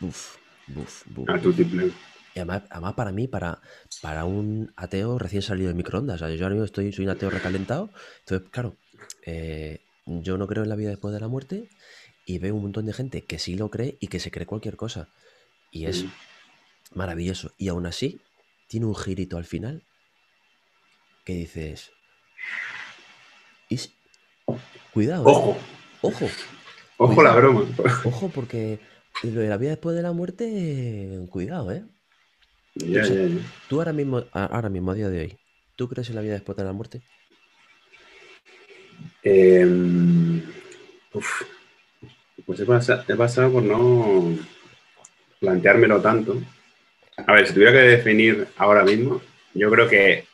Speaker 1: Buf, buf, buf. Y además, además para mí, para, para un ateo recién salido de microondas, o sea, yo ahora mismo estoy, soy un ateo recalentado, entonces, claro, eh, yo no creo en la vida después de la muerte y veo un montón de gente que sí lo cree y que se cree cualquier cosa. Y es
Speaker 2: Mm.
Speaker 1: Maravilloso. Y aún así, tiene un girito al final que dices... "Y si- Cuidado, ¿eh?
Speaker 2: Ojo,
Speaker 1: ojo,
Speaker 2: ojo la broma.
Speaker 1: ojo, porque lo de la vida después de la muerte, cuidado, ¿eh? Tú ahora mismo, ahora mismo, a día de hoy, ¿tú crees en la vida después de la muerte?
Speaker 2: Eh, uf. Pues he he pasado por no planteármelo tanto. A ver, si tuviera que definir ahora mismo, yo creo que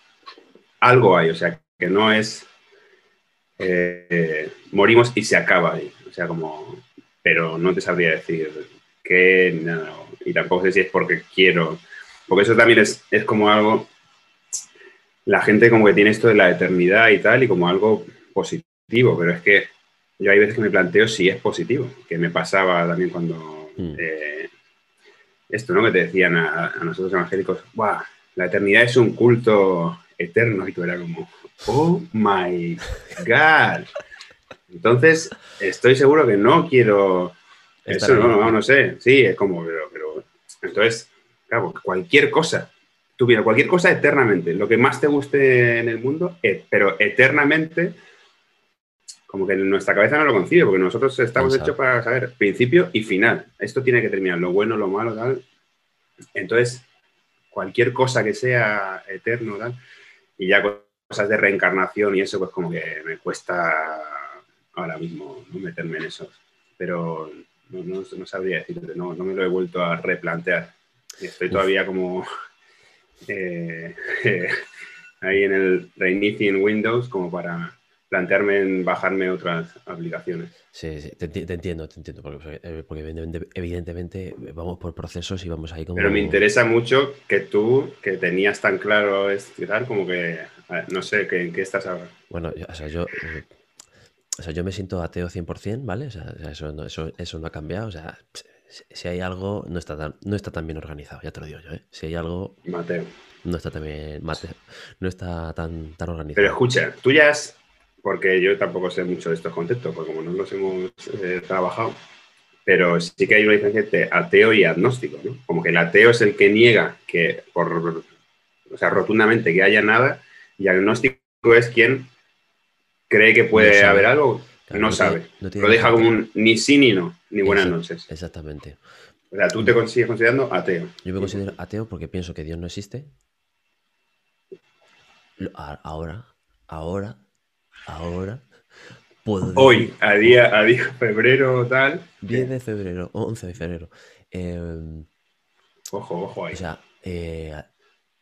Speaker 2: algo hay, o sea, que no es eh, morimos y se acaba ahí. O sea, como, pero no te sabría decir qué, nada. Y tampoco sé si es porque quiero, porque eso también es, es como algo, la gente como que tiene esto de la eternidad y tal, y como algo positivo, pero es que yo hay veces que me planteo si es positivo, que me pasaba también cuando
Speaker 1: Mm.
Speaker 2: eh, esto, ¿no? Que te decían a, a nosotros evangélicos, ¡buah! La eternidad es un culto eterno, y tú era como, ¡oh my god! Entonces, estoy seguro que no quiero
Speaker 1: Estar
Speaker 2: eso, no, no, no sé, sí, es como, pero, pero entonces, claro, cualquier cosa, tú mira, cualquier cosa eternamente, lo que más te guste en el mundo, pero eternamente, como que en nuestra cabeza no lo concibe, porque nosotros estamos hechos para saber principio y final. Esto tiene que terminar, lo bueno, lo malo, tal. Entonces, cualquier cosa que sea eterno, tal, y ya cosas de reencarnación y eso, pues como que me cuesta ahora mismo ¿no? meterme en eso. Pero no, no- no sabría decirte, no, no me lo he vuelto a replantear. Estoy todavía como eh, ahí en el reinicio en Windows como para plantearme en bajarme otras aplicaciones.
Speaker 1: Sí, sí, te, te entiendo, te entiendo, porque, eh, porque evidentemente, evidentemente vamos por procesos y vamos ahí como...
Speaker 2: Pero me interesa mucho que tú, que tenías tan claro tal, como que, eh, no sé, que, ¿en qué estás ahora?
Speaker 1: Bueno, o sea, yo... eh, O sea, yo me siento ateo 100%, ¿vale? O sea, eso, no, eso, eso no ha cambiado. O sea, si, hay algo, no está, tan, no está tan bien organizado, ya te lo digo yo, ¿eh? Si hay algo,
Speaker 2: Mateo.
Speaker 1: no está tan bien, mate- no está tan, tan organizado.
Speaker 2: Pero escucha, tú ya has, porque yo tampoco sé mucho de estos conceptos, porque como no los hemos eh, trabajado, pero sí que hay una diferencia entre ateo y agnóstico, ¿no? Como que el ateo es el que niega que, por, o sea, rotundamente que haya nada, y agnóstico es quien cree que puede
Speaker 1: No
Speaker 2: haber algo,
Speaker 1: Claro,
Speaker 2: no sabe.
Speaker 1: no tiene
Speaker 2: Lo deja como un ni sí ni no, ni buenas noches.
Speaker 1: Exactamente.
Speaker 2: O sea, tú te con- sigues considerando ateo.
Speaker 1: Yo me considero ateo porque pienso que Dios no existe. Ahora, ahora, ahora, puedo decir-
Speaker 2: Hoy, a día, a día febrero, tal.
Speaker 1: 10 de febrero, 11 de febrero. eh,
Speaker 2: Ojo, ojo ahí.
Speaker 1: o sea, eh,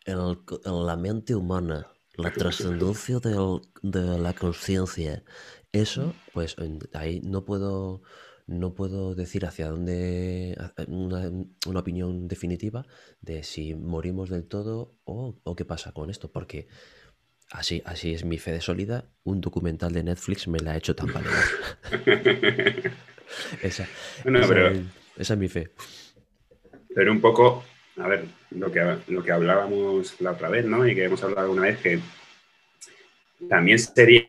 Speaker 1: el- la mente humana, la trascendencia de la conciencia, eso, pues en- ahí no puedo, no puedo decir hacia dónde, a- una, una opinión definitiva de si morimos del todo o, o qué pasa con esto, porque así, así es mi fe de sólida. Un documental de Netflix me la ha hecho tambalear. esa,
Speaker 2: Bueno,
Speaker 1: esa
Speaker 2: pero-
Speaker 1: esa es mi fe.
Speaker 2: Pero un poco, a ver, lo que, lo que hablábamos la otra vez, ¿no? Y que hemos hablado alguna vez, que también sería,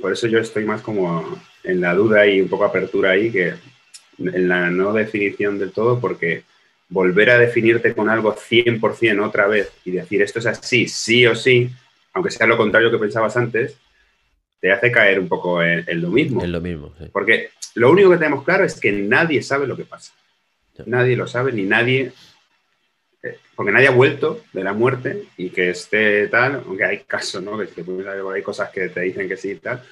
Speaker 2: por eso yo estoy más como en la duda y un poco apertura ahí, que en la no definición del todo, porque volver a definirte con algo 100% otra vez y decir esto es así, sí o sí, aunque sea lo contrario que pensabas antes, te hace caer un poco en, en lo mismo.
Speaker 1: Es lo mismo. sí.
Speaker 2: Porque lo único que tenemos claro es que nadie sabe lo que pasa. Nadie lo sabe, ni nadie. eh, porque nadie ha vuelto de la muerte y que esté tal, aunque hay casos, ¿no? Que, ahí cosas que te dicen que sí y tal.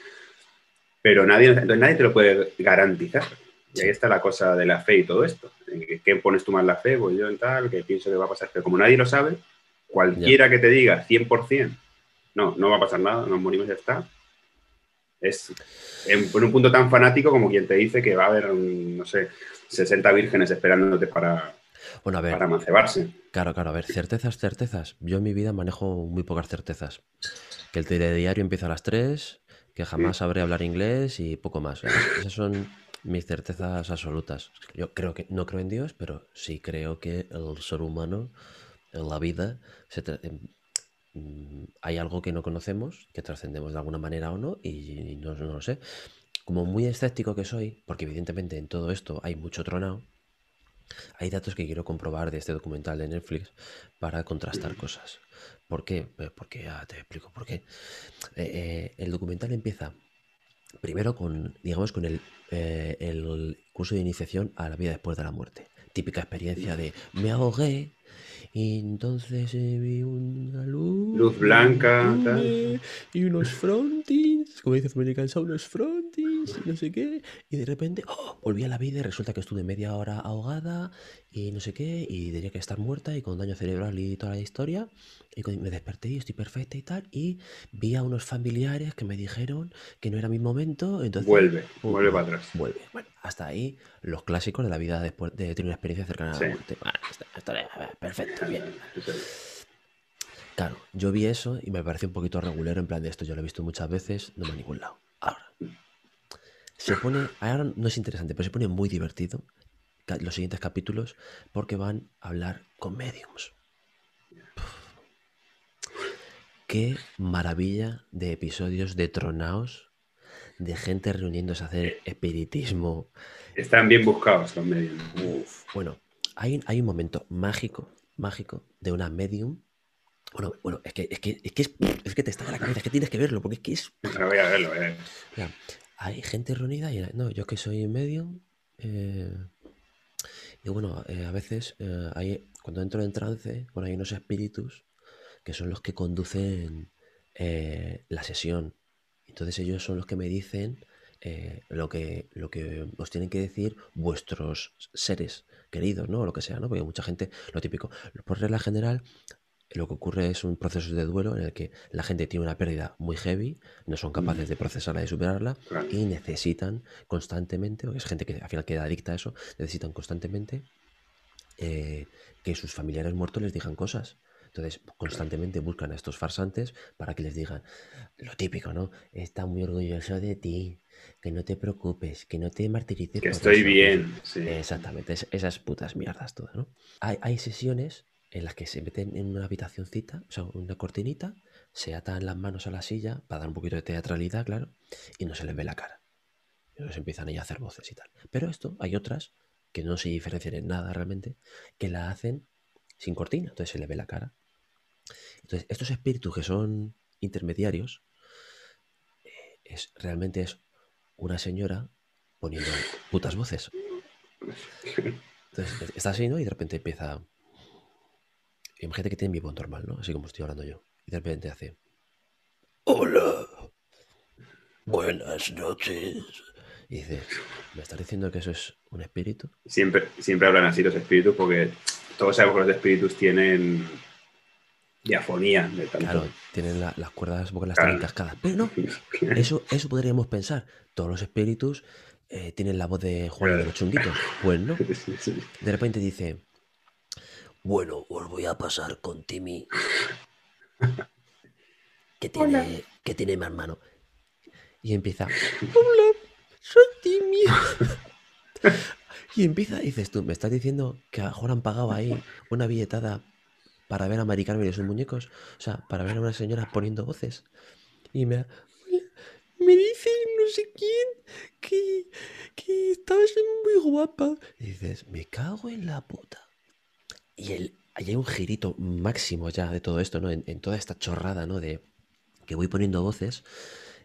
Speaker 2: Pero nadie, entonces nadie te lo puede garantizar. Y ahí está la cosa de la fe y todo esto. ¿En qué- pones tú más la fe? Pues yo en tal, que pienso que va a pasar. Pero como nadie lo sabe, cualquiera que te diga 100%, no, no va a pasar nada, nos morimos y ya está. Es en, en un punto tan fanático como quien te dice que va a haber, un, no sé, 60 vírgenes esperándote para,
Speaker 1: Bueno, a ver,
Speaker 2: para macebarse.
Speaker 1: claro, claro, a ver, certezas, certezas. Yo en mi vida manejo muy pocas certezas. Que el telediario empieza a las 3, que jamás sabré hablar inglés y poco más. Es- Esas son mis certezas absolutas. Yo creo que no creo en Dios, pero sí creo que el ser humano, en la vida, se mm, hay algo que no conocemos, que trascendemos de alguna manera o no, y no, no lo sé. Como muy escéptico que soy, porque evidentemente en todo esto hay mucho tronado, hay datos que quiero comprobar de este documental de Netflix para contrastar cosas. ¿Por qué? Pues porque ya te explico por qué. Eh, eh, el documental empieza primero con, digamos, con el, eh, el curso de iniciación a la vida después de la muerte. Típica experiencia de me ahogué y entonces eh, vi una luz.
Speaker 2: Luz blanca,
Speaker 1: y,
Speaker 2: tal.
Speaker 1: y unos frontings, como dice American Sound, unos frontings y no sé qué. Y de repente ¡oh! volví a la vida y resulta que estuve media hora ahogada y no sé qué. Y tenía que estar muerta y con daño cerebral y toda la historia. Y me desperté y estoy perfecta y tal. Y vi a unos familiares que me dijeron que no era mi momento. Entonces,
Speaker 2: Vuelve, vuelve para atrás.
Speaker 1: Vuelve. Bueno, hasta ahí los clásicos de la vida después de tener una experiencia cercana a la muerte. Bueno, esta- esta- perfecto, bien. Claro, yo vi eso y me pareció un poquito regulero en plan de esto. Yo lo he visto muchas veces, no me a ningún lado. Ahora, se pone, ahora no es interesante, pero se pone muy divertido los siguientes capítulos porque van a hablar con mediums. Qué maravilla de episodios de tronaos, de gente reuniéndose a hacer espiritismo,
Speaker 2: Están bien buscados los medios.
Speaker 1: Bueno, hay, hay un momento mágico, mágico, de una medium. Bueno, bueno, es que, es que, es que, es, es que te está en la cabeza, es que tienes que verlo, porque es que es.
Speaker 2: Ahora voy a verlo, eh.
Speaker 1: Mira, hay gente reunida y no, yo que soy medium. eh, y bueno, eh, a veces eh, hay, cuando entro en trance, bueno, hay unos espíritus que son los que conducen eh, la sesión. Entonces ellos son los que me dicen eh, lo, que, lo que os tienen que decir vuestros seres queridos, ¿no? O lo que sea, ¿no? Porque mucha gente, lo típico, por regla general, lo que ocurre es un proceso de duelo en el que la gente tiene una pérdida muy heavy, no son capaces de procesarla y superarla
Speaker 2: Claro.
Speaker 1: y necesitan constantemente, porque es gente que al final queda adicta a eso, necesitan constantemente eh, que sus familiares muertos les digan cosas. Entonces, constantemente buscan a estos farsantes para que les digan lo típico, ¿no? Está muy orgulloso de ti, que no te preocupes, que no te martirices.
Speaker 2: Que estoy
Speaker 1: eso".
Speaker 2: bien. Sí.
Speaker 1: Exactamente, es- esas putas mierdas todas, ¿no? Hay, hay sesiones en las que se meten en una habitacioncita, o sea, una cortinita, se atan las manos a la silla para dar un poquito de teatralidad, claro, y no se les ve la cara. Y entonces empiezan ahí a hacer voces y tal. Pero esto, hay otras que no se diferencian en nada realmente, que la hacen sin cortina, entonces se les ve la cara. Entonces, estos espíritus que son intermediarios, eh, es, realmente es una señora poniendo putas voces. Entonces, está así, ¿no? Y de repente empieza. Imagínate que tiene mi voz normal, ¿no? Así como estoy hablando yo. Y de repente hace. ¡Hola! Buenas noches. Y dice, ¿me estás diciendo que eso es un espíritu?
Speaker 2: Siempre, siempre hablan así los espíritus porque todos sabemos que los espíritus tienen diafonía de tanto.
Speaker 1: Claro, tienen la- las cuerdas vocales
Speaker 2: Claro.
Speaker 1: están encascadas. Pero no, eso, eso podríamos pensar. Todos los espíritus eh, tienen la voz de Juan de los Chunguitos. Pues no. De repente dice, bueno, os voy a pasar con Timmy. Que tiene, que tiene mi hermano. Y empieza, hola, soy Timmy. y empieza, y dices tú, ¿me estás diciendo que a lo mejor han pagado ahí una billetada para ver a Mari Carmen y sus muñecos? O sea, para ver a una señora poniendo voces. Y me, "Hola, me dice no sé quién que, que estabas muy guapa. Y dices, me cago en la puta. Y el, ahí hay un girito máximo ya de todo esto, ¿no? En, en toda esta chorrada, ¿no? De que voy poniendo voces,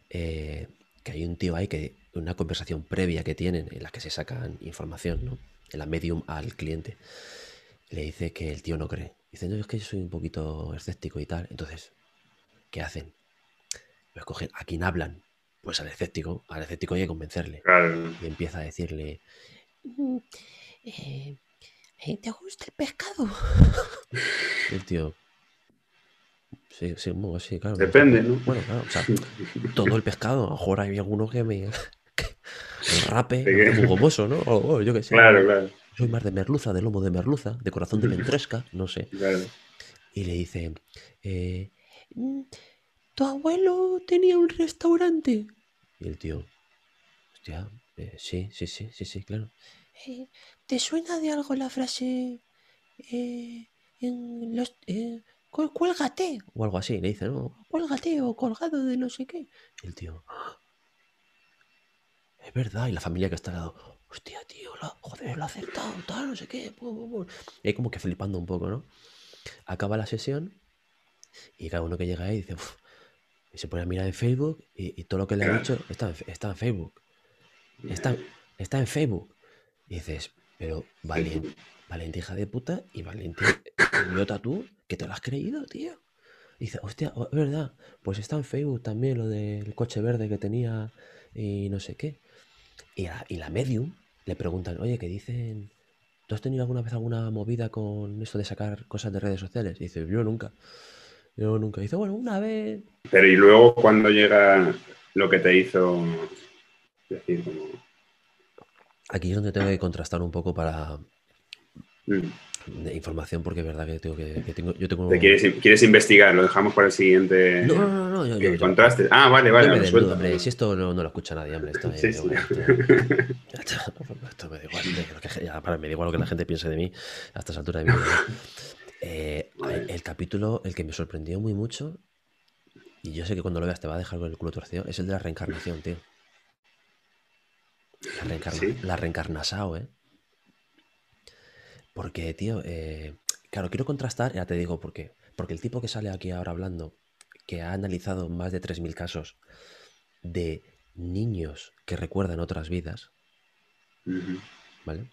Speaker 1: eh, que hay un tío ahí que, una conversación previa que tienen en la que se sacan información, ¿no? En la medium al cliente. Le dice que el tío no cree. Dice, no, es que yo soy un poquito escéptico y tal. Entonces, ¿qué hacen? Pues cogen a quien hablan Pues al escéptico, al escéptico hay que convencerle.
Speaker 2: Claro.
Speaker 1: Y empieza a decirle, "Mm, eh, eh, ¿te gusta el pescado? El tío, sí, sí, bueno, sí, claro. me gusta".
Speaker 2: Depende, ¿no?
Speaker 1: Bueno, claro, o sea, todo el pescado, a lo mejor hay alguno que me, que rape, muy gomoso, ¿no? O yo qué sé.
Speaker 2: Claro, claro,
Speaker 1: Soy más de merluza, de lomo de merluza, de corazón de ventresca, no sé.
Speaker 2: claro.
Speaker 1: Y le dice, eh, "Mm, ¿tu abuelo tenía un restaurante? Y el tío, hostia, eh, sí, sí, sí, sí, sí, claro. "Eh, ¿Te suena de algo la frase eh, en los... eh, "Cué- cuélgate? O algo así, le dice, ¿no? Cuélgate o colgado de no sé qué. Y el tío, "Ah, es verdad, y la familia que está al lado, hostia, tío, lo, joder, lo ha aceptado, tal, no sé qué. pu, pu, pu". Y ahí como que flipando un poco, ¿no? Acaba la sesión y cada uno que llega ahí dice, "Uf", y se pone a mirar en Facebook y, y todo lo que le ha dicho está en, está en Facebook. Está, está en Facebook. Y dices, pero valiente, valiente hija de puta y valiente idiota tú, que te lo has creído, tío. Y dice, hostia, oh, es verdad, pues está en Facebook también lo del coche verde que tenía y no sé qué. Y a- y la medium le preguntan, oye, ¿qué dicen? ¿Tú has tenido alguna vez alguna movida con esto de sacar cosas de redes sociales? Y dice, yo nunca. Yo nunca. Y dice, bueno, una vez.
Speaker 2: Pero y luego cuando llega lo que te hizo decir como...
Speaker 1: Aquí es donde tengo que contrastar un poco para
Speaker 2: mm,
Speaker 1: información, porque es verdad que tengo que, que tengo, yo tengo.
Speaker 2: Te quieres, quieres investigar, lo dejamos para el siguiente...
Speaker 1: No, no, no, yo, yo.
Speaker 2: Ah, vale, vale,
Speaker 1: me hombre. Si esto no, no lo escucha nadie, hombre. Esto,
Speaker 2: Sí,
Speaker 1: eh,
Speaker 2: sí.
Speaker 1: bueno, esto- esto me da igual, ya, para, me da igual lo que la gente piense de mí a estas alturas de mi vida. Eh, el, el capítulo, el que me sorprendió muy mucho, y yo sé que cuando lo veas te va a dejar con el culo torcido, es el de la reencarnación, tío. La, reencarna,
Speaker 2: Sí.
Speaker 1: la reencarnasao, ¿eh? Porque, tío, eh, claro, quiero contrastar, ya te digo por qué. Porque el tipo que sale aquí ahora hablando, que ha analizado más de 3.000 casos de niños que recuerdan otras vidas. ¿vale?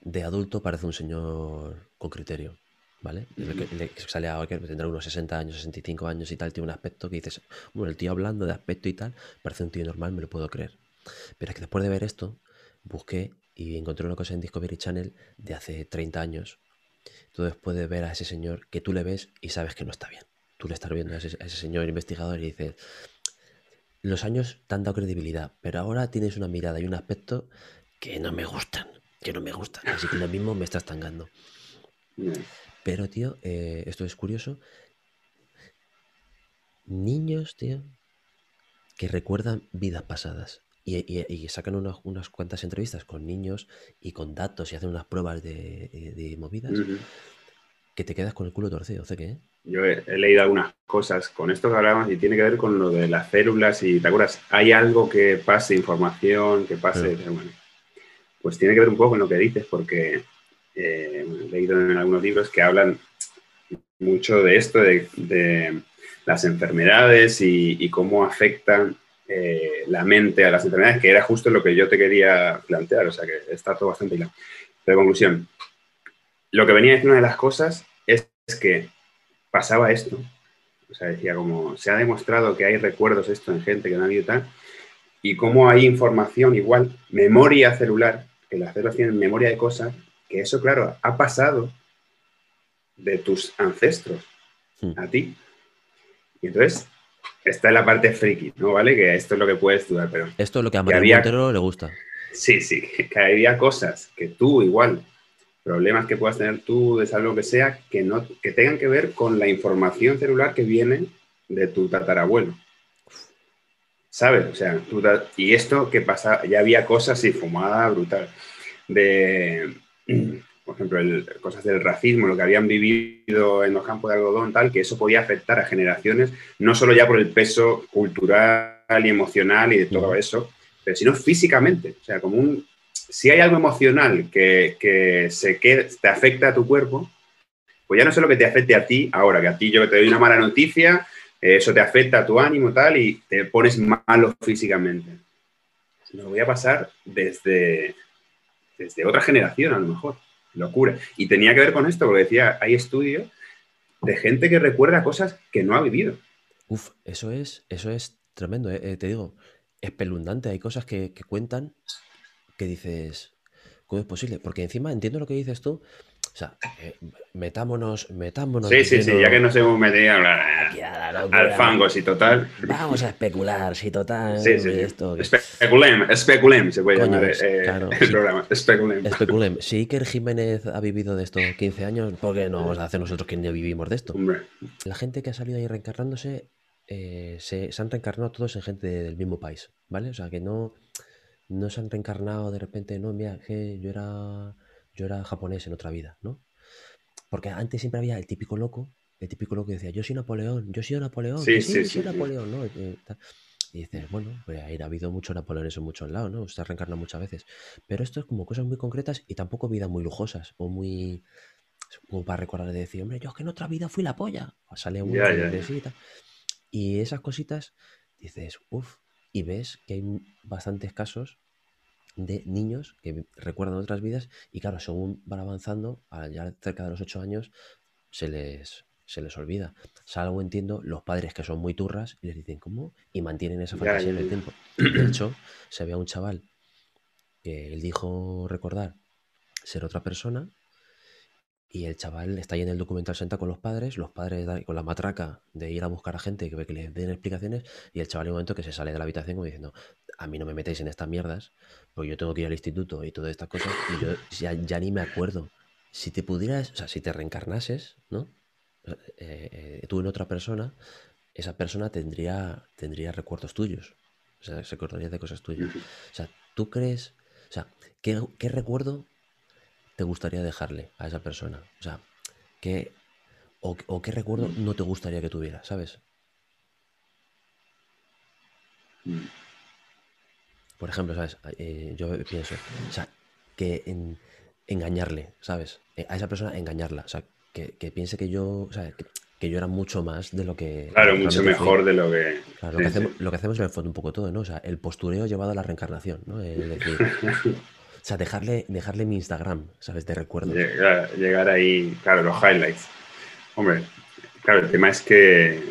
Speaker 1: De adulto parece un señor con criterio, ¿vale? Le- le- le- sale ahora que tendrá unos 60 años, 65 años y tal, tiene un aspecto que dices, bueno, el tío hablando de aspecto y tal, parece un tío normal, me lo puedo creer. Pero es que después de ver esto, busqué y encontré una cosa en Discovery Channel de hace 30 años. Después de ver a ese señor que tú le ves y sabes que no está bien. Tú le estás viendo a ese, señor investigador y dices, los años te han dado credibilidad, pero ahora tienes una mirada y un aspecto que no me gustan, que no me gustan. Así que lo mismo me estás tangando. Pero, tío, eh, esto es curioso. Niños, tío, que recuerdan vidas pasadas. Y, y- y sacan unas, unas cuantas entrevistas con niños y con datos y hacen unas pruebas de, de- de movidas
Speaker 2: Ujú.
Speaker 1: que te quedas con el culo torcido, sé qué,
Speaker 2: Yo he, he leído algunas cosas con esto que hablábamos y tiene que ver con lo de las células y, ¿te acuerdas? Hay algo que pase, información, que pase,
Speaker 1: Sí.
Speaker 2: bueno, pues tiene que ver un poco con lo que dices porque eh, he leído en algunos libros que hablan mucho de esto, de, de las enfermedades y, y cómo afectan eh, la mente a las enfermedades, que era justo lo que yo te quería plantear, o sea que está todo bastante claro. Pero conclusión, lo que venía diciendo una de las cosas es que pasaba esto. O sea, decía como, se ha demostrado que hay recuerdos esto en gente que no ha habido tal, y cómo hay información igual, memoria celular, que las células tienen memoria de cosas, que eso, claro, ha pasado de tus ancestros
Speaker 1: Hmm.
Speaker 2: a ti. Y entonces, está en la parte friki, ¿no? ¿Vale? Que esto es lo que puedes estudiar, pero
Speaker 1: Esto es lo que a Mario
Speaker 2: había-
Speaker 1: Montero le gusta.
Speaker 2: Sí, sí, que había cosas que tú igual, problemas que puedas tener tú de salud, lo que sea, que, no, que tengan que ver con la información celular que viene de tu tatarabuelo. ¿Sabes? O sea, tú y esto que pasa, ya había cosas y fumada brutal. De, por ejemplo, el- cosas del racismo, lo que habían vivido en los campos de algodón, tal, que eso podía afectar a generaciones, no solo ya por el peso cultural y emocional y de todo eso, pero sino físicamente. O sea, como un. Si hay algo emocional que, que se queda, te afecta a tu cuerpo, pues ya no solo que te afecte a ti, ahora que a ti yo te doy una mala noticia, eh, eso te afecta a tu ánimo tal y te pones malo físicamente. Lo voy a pasar desde, desde otra generación, a lo mejor. Locura. Y tenía que ver con esto, porque decía, hay estudios de gente que recuerda cosas que no ha vivido.
Speaker 1: Uf, eso es, eso es tremendo, eh, eh, te digo, espeluznante. Hay cosas que, que cuentan que dices, ¿cómo es posible? Porque encima entiendo lo que dices tú. O sea, eh, metámonos, metámonos.
Speaker 2: Sí, sí, sí, ya que nos hemos metido
Speaker 1: "Aquí a la locura,
Speaker 2: al fango, sí, total.
Speaker 1: Vamos a especular, si total.
Speaker 2: Sí, sí, sí.
Speaker 1: Esto, que-
Speaker 2: Especulem, especulem se puede
Speaker 1: Coño,
Speaker 2: llamar
Speaker 1: es-
Speaker 2: eh,
Speaker 1: claro,
Speaker 2: el
Speaker 1: sí.
Speaker 2: programa. Especulem.
Speaker 1: Especulem. Si Iker Jiménez ha vivido de estos 15 años, ¿por qué no vamos a hacer nosotros que no vivimos de esto?
Speaker 2: Hombre,
Speaker 1: La gente que ha salido ahí reencarnándose eh, se, se han reencarnado todos en gente del mismo país, ¿vale? O sea, que no, no se han reencarnado de repente, no, mira, que yo era, yo era japonés en otra vida, ¿no? Porque antes siempre había el típico loco, el típico loco que decía, yo soy Napoleón, yo soy Napoleón,
Speaker 2: Sí, sí,
Speaker 1: sí, soy. Napoleón, ¿no? Eh. Y dices, bueno, pues ha habido muchos Napoleones en muchos lados, ¿no? Se ha reencarnado muchas veces. Pero esto es como cosas muy concretas y tampoco vidas muy lujosas o muy... Como para recordar de decir, hombre, yo es que en otra vida fui la polla. O sale uno tal. Y esas cositas dices, uff, y ves que hay bastantes casos de niños que recuerdan otras vidas y claro, según van avanzando, ya cerca de los 8 años, se les, se les olvida. Salvo entiendo los padres que son muy turras y les dicen, ¿cómo? Y mantienen esa fantasía en el tiempo. De hecho, se ve a un chaval que él dijo recordar ser otra persona y el chaval está ahí en el documental sentado con los padres, los padres con la matraca de ir a buscar a gente que ve que le den explicaciones y el chaval en un momento que se sale de la habitación como diciendo, a mí no me metéis en estas mierdas, porque yo tengo que ir al instituto y todas estas cosas y yo ya, ya ni me acuerdo. Si te pudieras, o sea, si te reencarnases, ¿no? Eh, eh, tú en otra persona, esa persona tendría, tendría recuerdos tuyos. O sea, se acordaría de cosas tuyas. O sea, ¿tú crees? O sea, ¿qué, qué recuerdo te gustaría dejarle a esa persona? O sea, ¿qué, o, o qué recuerdo no te gustaría que tuviera, ¿sabes?
Speaker 2: Mm.
Speaker 1: Por ejemplo, ¿sabes? Eh, yo pienso, o sea, que en- engañarle, ¿sabes? Eh, a esa persona engañarla, o sea, que, que piense que yo, o sea, que, que yo era mucho más de lo que...
Speaker 2: Claro, mucho
Speaker 1: fui.
Speaker 2: mejor de lo que.
Speaker 1: Claro, lo,
Speaker 2: sí,
Speaker 1: que
Speaker 2: sí.
Speaker 1: hacemos, lo que hacemos en el fondo un poco todo, ¿no? O sea, el postureo llevado a la reencarnación, ¿no? Decir, o sea, dejarle, dejarle mi Instagram, ¿sabes? De recuerdos.
Speaker 2: Llegar, llegar ahí, claro, los highlights. Hombre, claro, el tema es que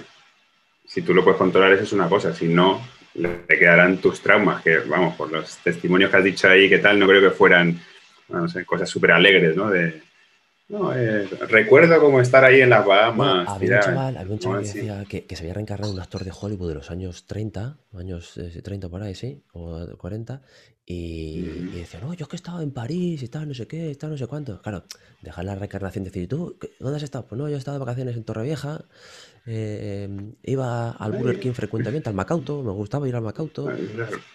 Speaker 2: si tú lo puedes controlar, eso es una cosa. Si no, le quedarán tus traumas, que vamos, por los testimonios que has dicho ahí, que tal, no creo que fueran, no sé, cosas súper alegres, ¿no? De, no, eh, recuerdo como estar ahí en las
Speaker 1: Bueno,
Speaker 2: Bahamas.
Speaker 1: había un chaval, había un chaval que decía que, que se había reencarnado en un actor de Hollywood de los años 30, años eh, 30 por ahí, sí, o 40, y, y decía, no, yo es que he estado en París, estaba no sé qué, estaba no sé cuánto. Claro, dejar la reencarnación, decir, ¿tú dónde has estado? Pues no, yo he estado de vacaciones en Torrevieja, eh, iba al Burger King frecuentemente, al Macauto, me gustaba ir al Macauto.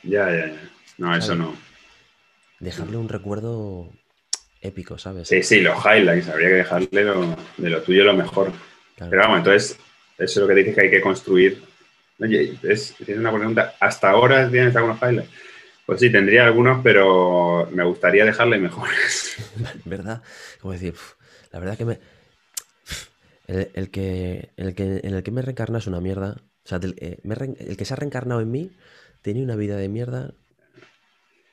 Speaker 2: Ya, ya, ya. No, eso no.
Speaker 1: Dejarle un recuerdo épico, ¿sabes?
Speaker 2: Sí, sí, los highlights, habría que dejarle lo- de lo tuyo lo mejor.
Speaker 1: Claro.
Speaker 2: Pero vamos, entonces, eso es lo que dices que hay que construir. Oye, es, es una pregunta. ¿Hasta ahora tienes algunos highlights? Pues sí, tendría algunos, pero me gustaría dejarle mejores.
Speaker 1: ¿Verdad? Como decir, "Uf, la verdad que me. El, el que, el que, en el que me reencarna es una mierda. O sea, del- eh, me el que se ha reencarnado en mí tenía una vida de mierda.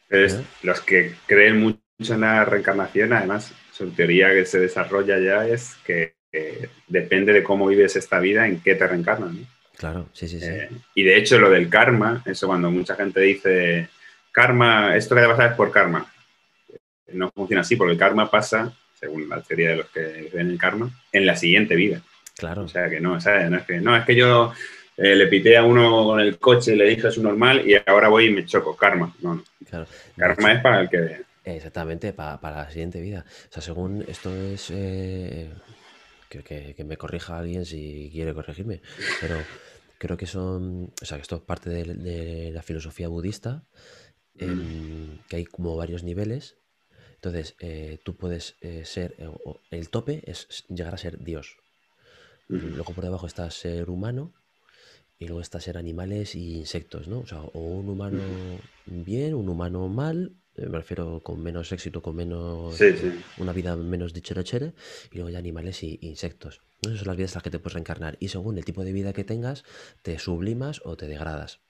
Speaker 2: Es-
Speaker 1: ¿Eh?
Speaker 2: los que creen mucho en la reencarnación, además, su teoría que se desarrolla ya es que eh, depende de cómo vives esta vida, en qué te reencarnan. ¿no?
Speaker 1: Claro, sí, sí, sí.
Speaker 2: Eh, y de hecho, lo del karma, eso cuando mucha gente dice, karma, esto que te pasa es por karma. No funciona así, porque el karma pasa, según la teoría de los que ven el karma, en la siguiente vida.
Speaker 1: Claro.
Speaker 2: O sea que no, ¿sabes? No es que, no, es que yo eh, le pité a uno con el coche y le dije es un normal y ahora voy y me choco. Karma. No, no.
Speaker 1: claro.
Speaker 2: Karma
Speaker 1: hecho,
Speaker 2: es para el que.
Speaker 1: Exactamente, pa- para la siguiente vida. O sea, según esto es. eh, que, que- que me corrija alguien si quiere corregirme. Pero creo que son. O sea, que esto es parte de, de la filosofía budista. em, que hay como varios niveles. Entonces, eh, tú puedes eh, ser. eh, o- el tope es llegar a ser Dios. Luego por debajo está ser humano. Y luego está ser animales y insectos, ¿no? O sea, o un humano bien, un humano mal, me refiero con menos éxito, con menos.
Speaker 2: Sí, sí.
Speaker 1: Una vida menos dichere y luego ya animales y insectos. Esas son las vidas en las que te puedes reencarnar. Y según el tipo de vida que tengas, te sublimas o te degradas.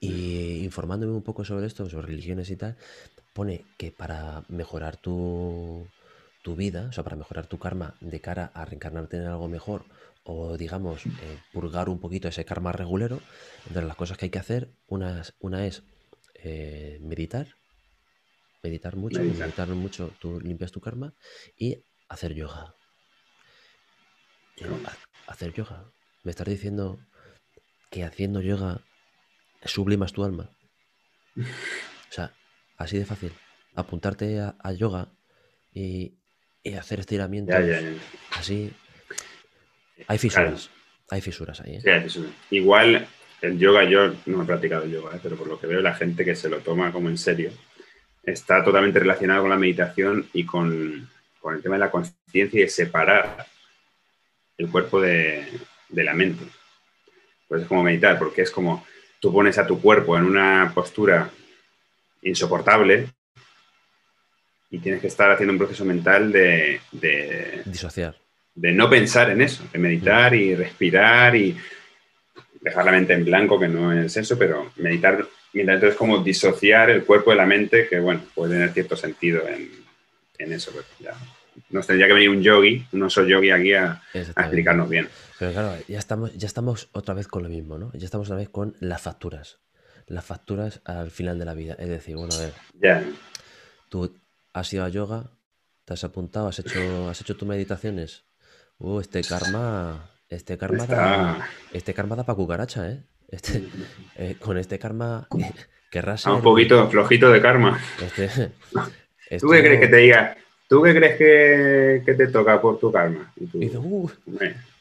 Speaker 1: Y informándome un poco sobre esto, sobre religiones y tal, pone que para mejorar tu, tu vida, o sea, para mejorar tu karma de cara a reencarnarte en algo mejor o, digamos, eh, purgar un poquito ese karma regulero, entre las cosas que hay que hacer, una, una es eh, meditar, meditar mucho,
Speaker 2: Meditar.
Speaker 1: meditar mucho, tú limpias tu karma y hacer yoga. Digo, "Ha- hacer yoga. Me estás diciendo que haciendo yoga sublimas tu alma. O sea, así de fácil. Apuntarte a, a yoga y, y hacer estiramientos
Speaker 2: Ya, ya, ya.
Speaker 1: así. Hay fisuras. Hay fisuras ahí, ¿eh?
Speaker 2: Sí, eso. Igual el yoga, yo no he practicado el yoga, ¿eh? pero por lo que veo, la gente que se lo toma como en serio está totalmente relacionado con la meditación y con, con el tema de la conciencia y de separar el cuerpo de, de la mente. Pues es como meditar, porque es como tú pones a tu cuerpo en una postura insoportable y tienes que estar haciendo un proceso mental de, de,
Speaker 1: Disociar.
Speaker 2: de no pensar en eso, de meditar y respirar y dejar la mente en blanco, que no es eso, pero meditar, mientras entonces como disociar el cuerpo de la mente, que bueno, puede tener cierto sentido en, en eso. pero ya. Nos tendría que venir un yogi, un oso yogi aquí a, explicarnos bien.
Speaker 1: Pero claro, ya estamos, ya estamos otra vez con lo mismo, ¿no? Ya estamos otra vez con las facturas. Las facturas al final de la vida. Es decir, bueno, a ver,
Speaker 2: Ya,
Speaker 1: tú has ido a yoga, te has apuntado, has hecho, has hecho tus meditaciones. Uh, este karma. Este karma da. Este karma da para cucaracha, ¿eh? Este, eh, con este karma. eh, querrás
Speaker 2: está un
Speaker 1: ser-
Speaker 2: poquito flojito de karma.
Speaker 1: Este,
Speaker 2: ¿Tú qué crees que te diga? ¿Tú qué crees que, que te toca por tu karma? Y tú,
Speaker 1: y dices, uh,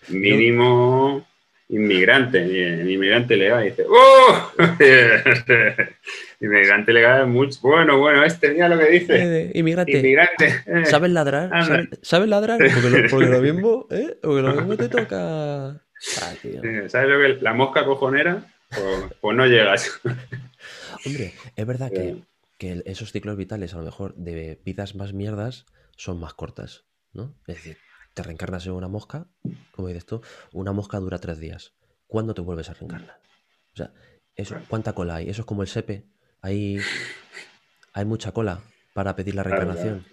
Speaker 2: Mínimo inmigrante. Y inmigrante legal dice, ¡Oh! inmigrante legal es mucho. Bueno, bueno, este mira lo que dice.
Speaker 1: eh, inmigrante.
Speaker 2: Inmigrante. eh.
Speaker 1: ¿Sabes ladrar? ¿Sabes, sabes ladrar? Porque lo, porque lo mismo, ¿eh? Porque lo mismo te toca. Ah, tío.
Speaker 2: ¿Sabes lo que es la mosca cojonera? Pues, pues no llegas.
Speaker 1: Hombre, es verdad que,
Speaker 2: Eh.
Speaker 1: que esos ciclos vitales, a lo mejor de vidas más mierdas, son más cortas, ¿no? Es decir, te reencarnas en una mosca, como dices tú, una mosca dura tres días. ¿Cuándo te vuelves a reencarnar? O sea, eso. ¿cuánta cola hay? Eso es como el sepe. Hay, hay mucha cola para pedir la
Speaker 2: Claro,
Speaker 1: reencarnación.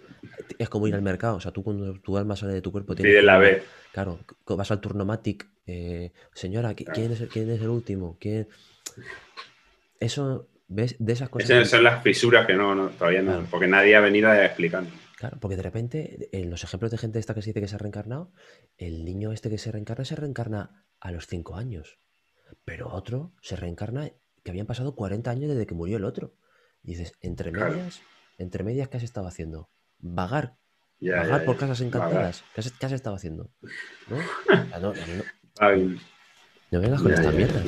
Speaker 1: Es como ir al mercado. O sea, tú cuando tu alma sale de tu cuerpo tienes
Speaker 2: Pide la B.
Speaker 1: Claro, vas al turnomatic. eh, señora, ¿qui-
Speaker 2: Claro.
Speaker 1: ¿quién, es el, ¿quién es el último? ¿Quién... Eso, ¿ves? De esas cosas.
Speaker 2: Esas son las fisuras que no, no todavía no,
Speaker 1: Claro.
Speaker 2: porque nadie ha venido a explicarnos.
Speaker 1: Claro, porque de repente, en los ejemplos de gente esta que se dice que se ha reencarnado, el niño este que se reencarna se reencarna a los 5 años. Pero otro se reencarna que habían pasado 40 años desde que murió el otro. Y dices, entre medias, entre medias, ¿qué has estado haciendo? Vagar, vagar por casas encantadas. ¿Qué has, qué has estado haciendo? ¿No? Ah, no, no, vengas con estas mierdas.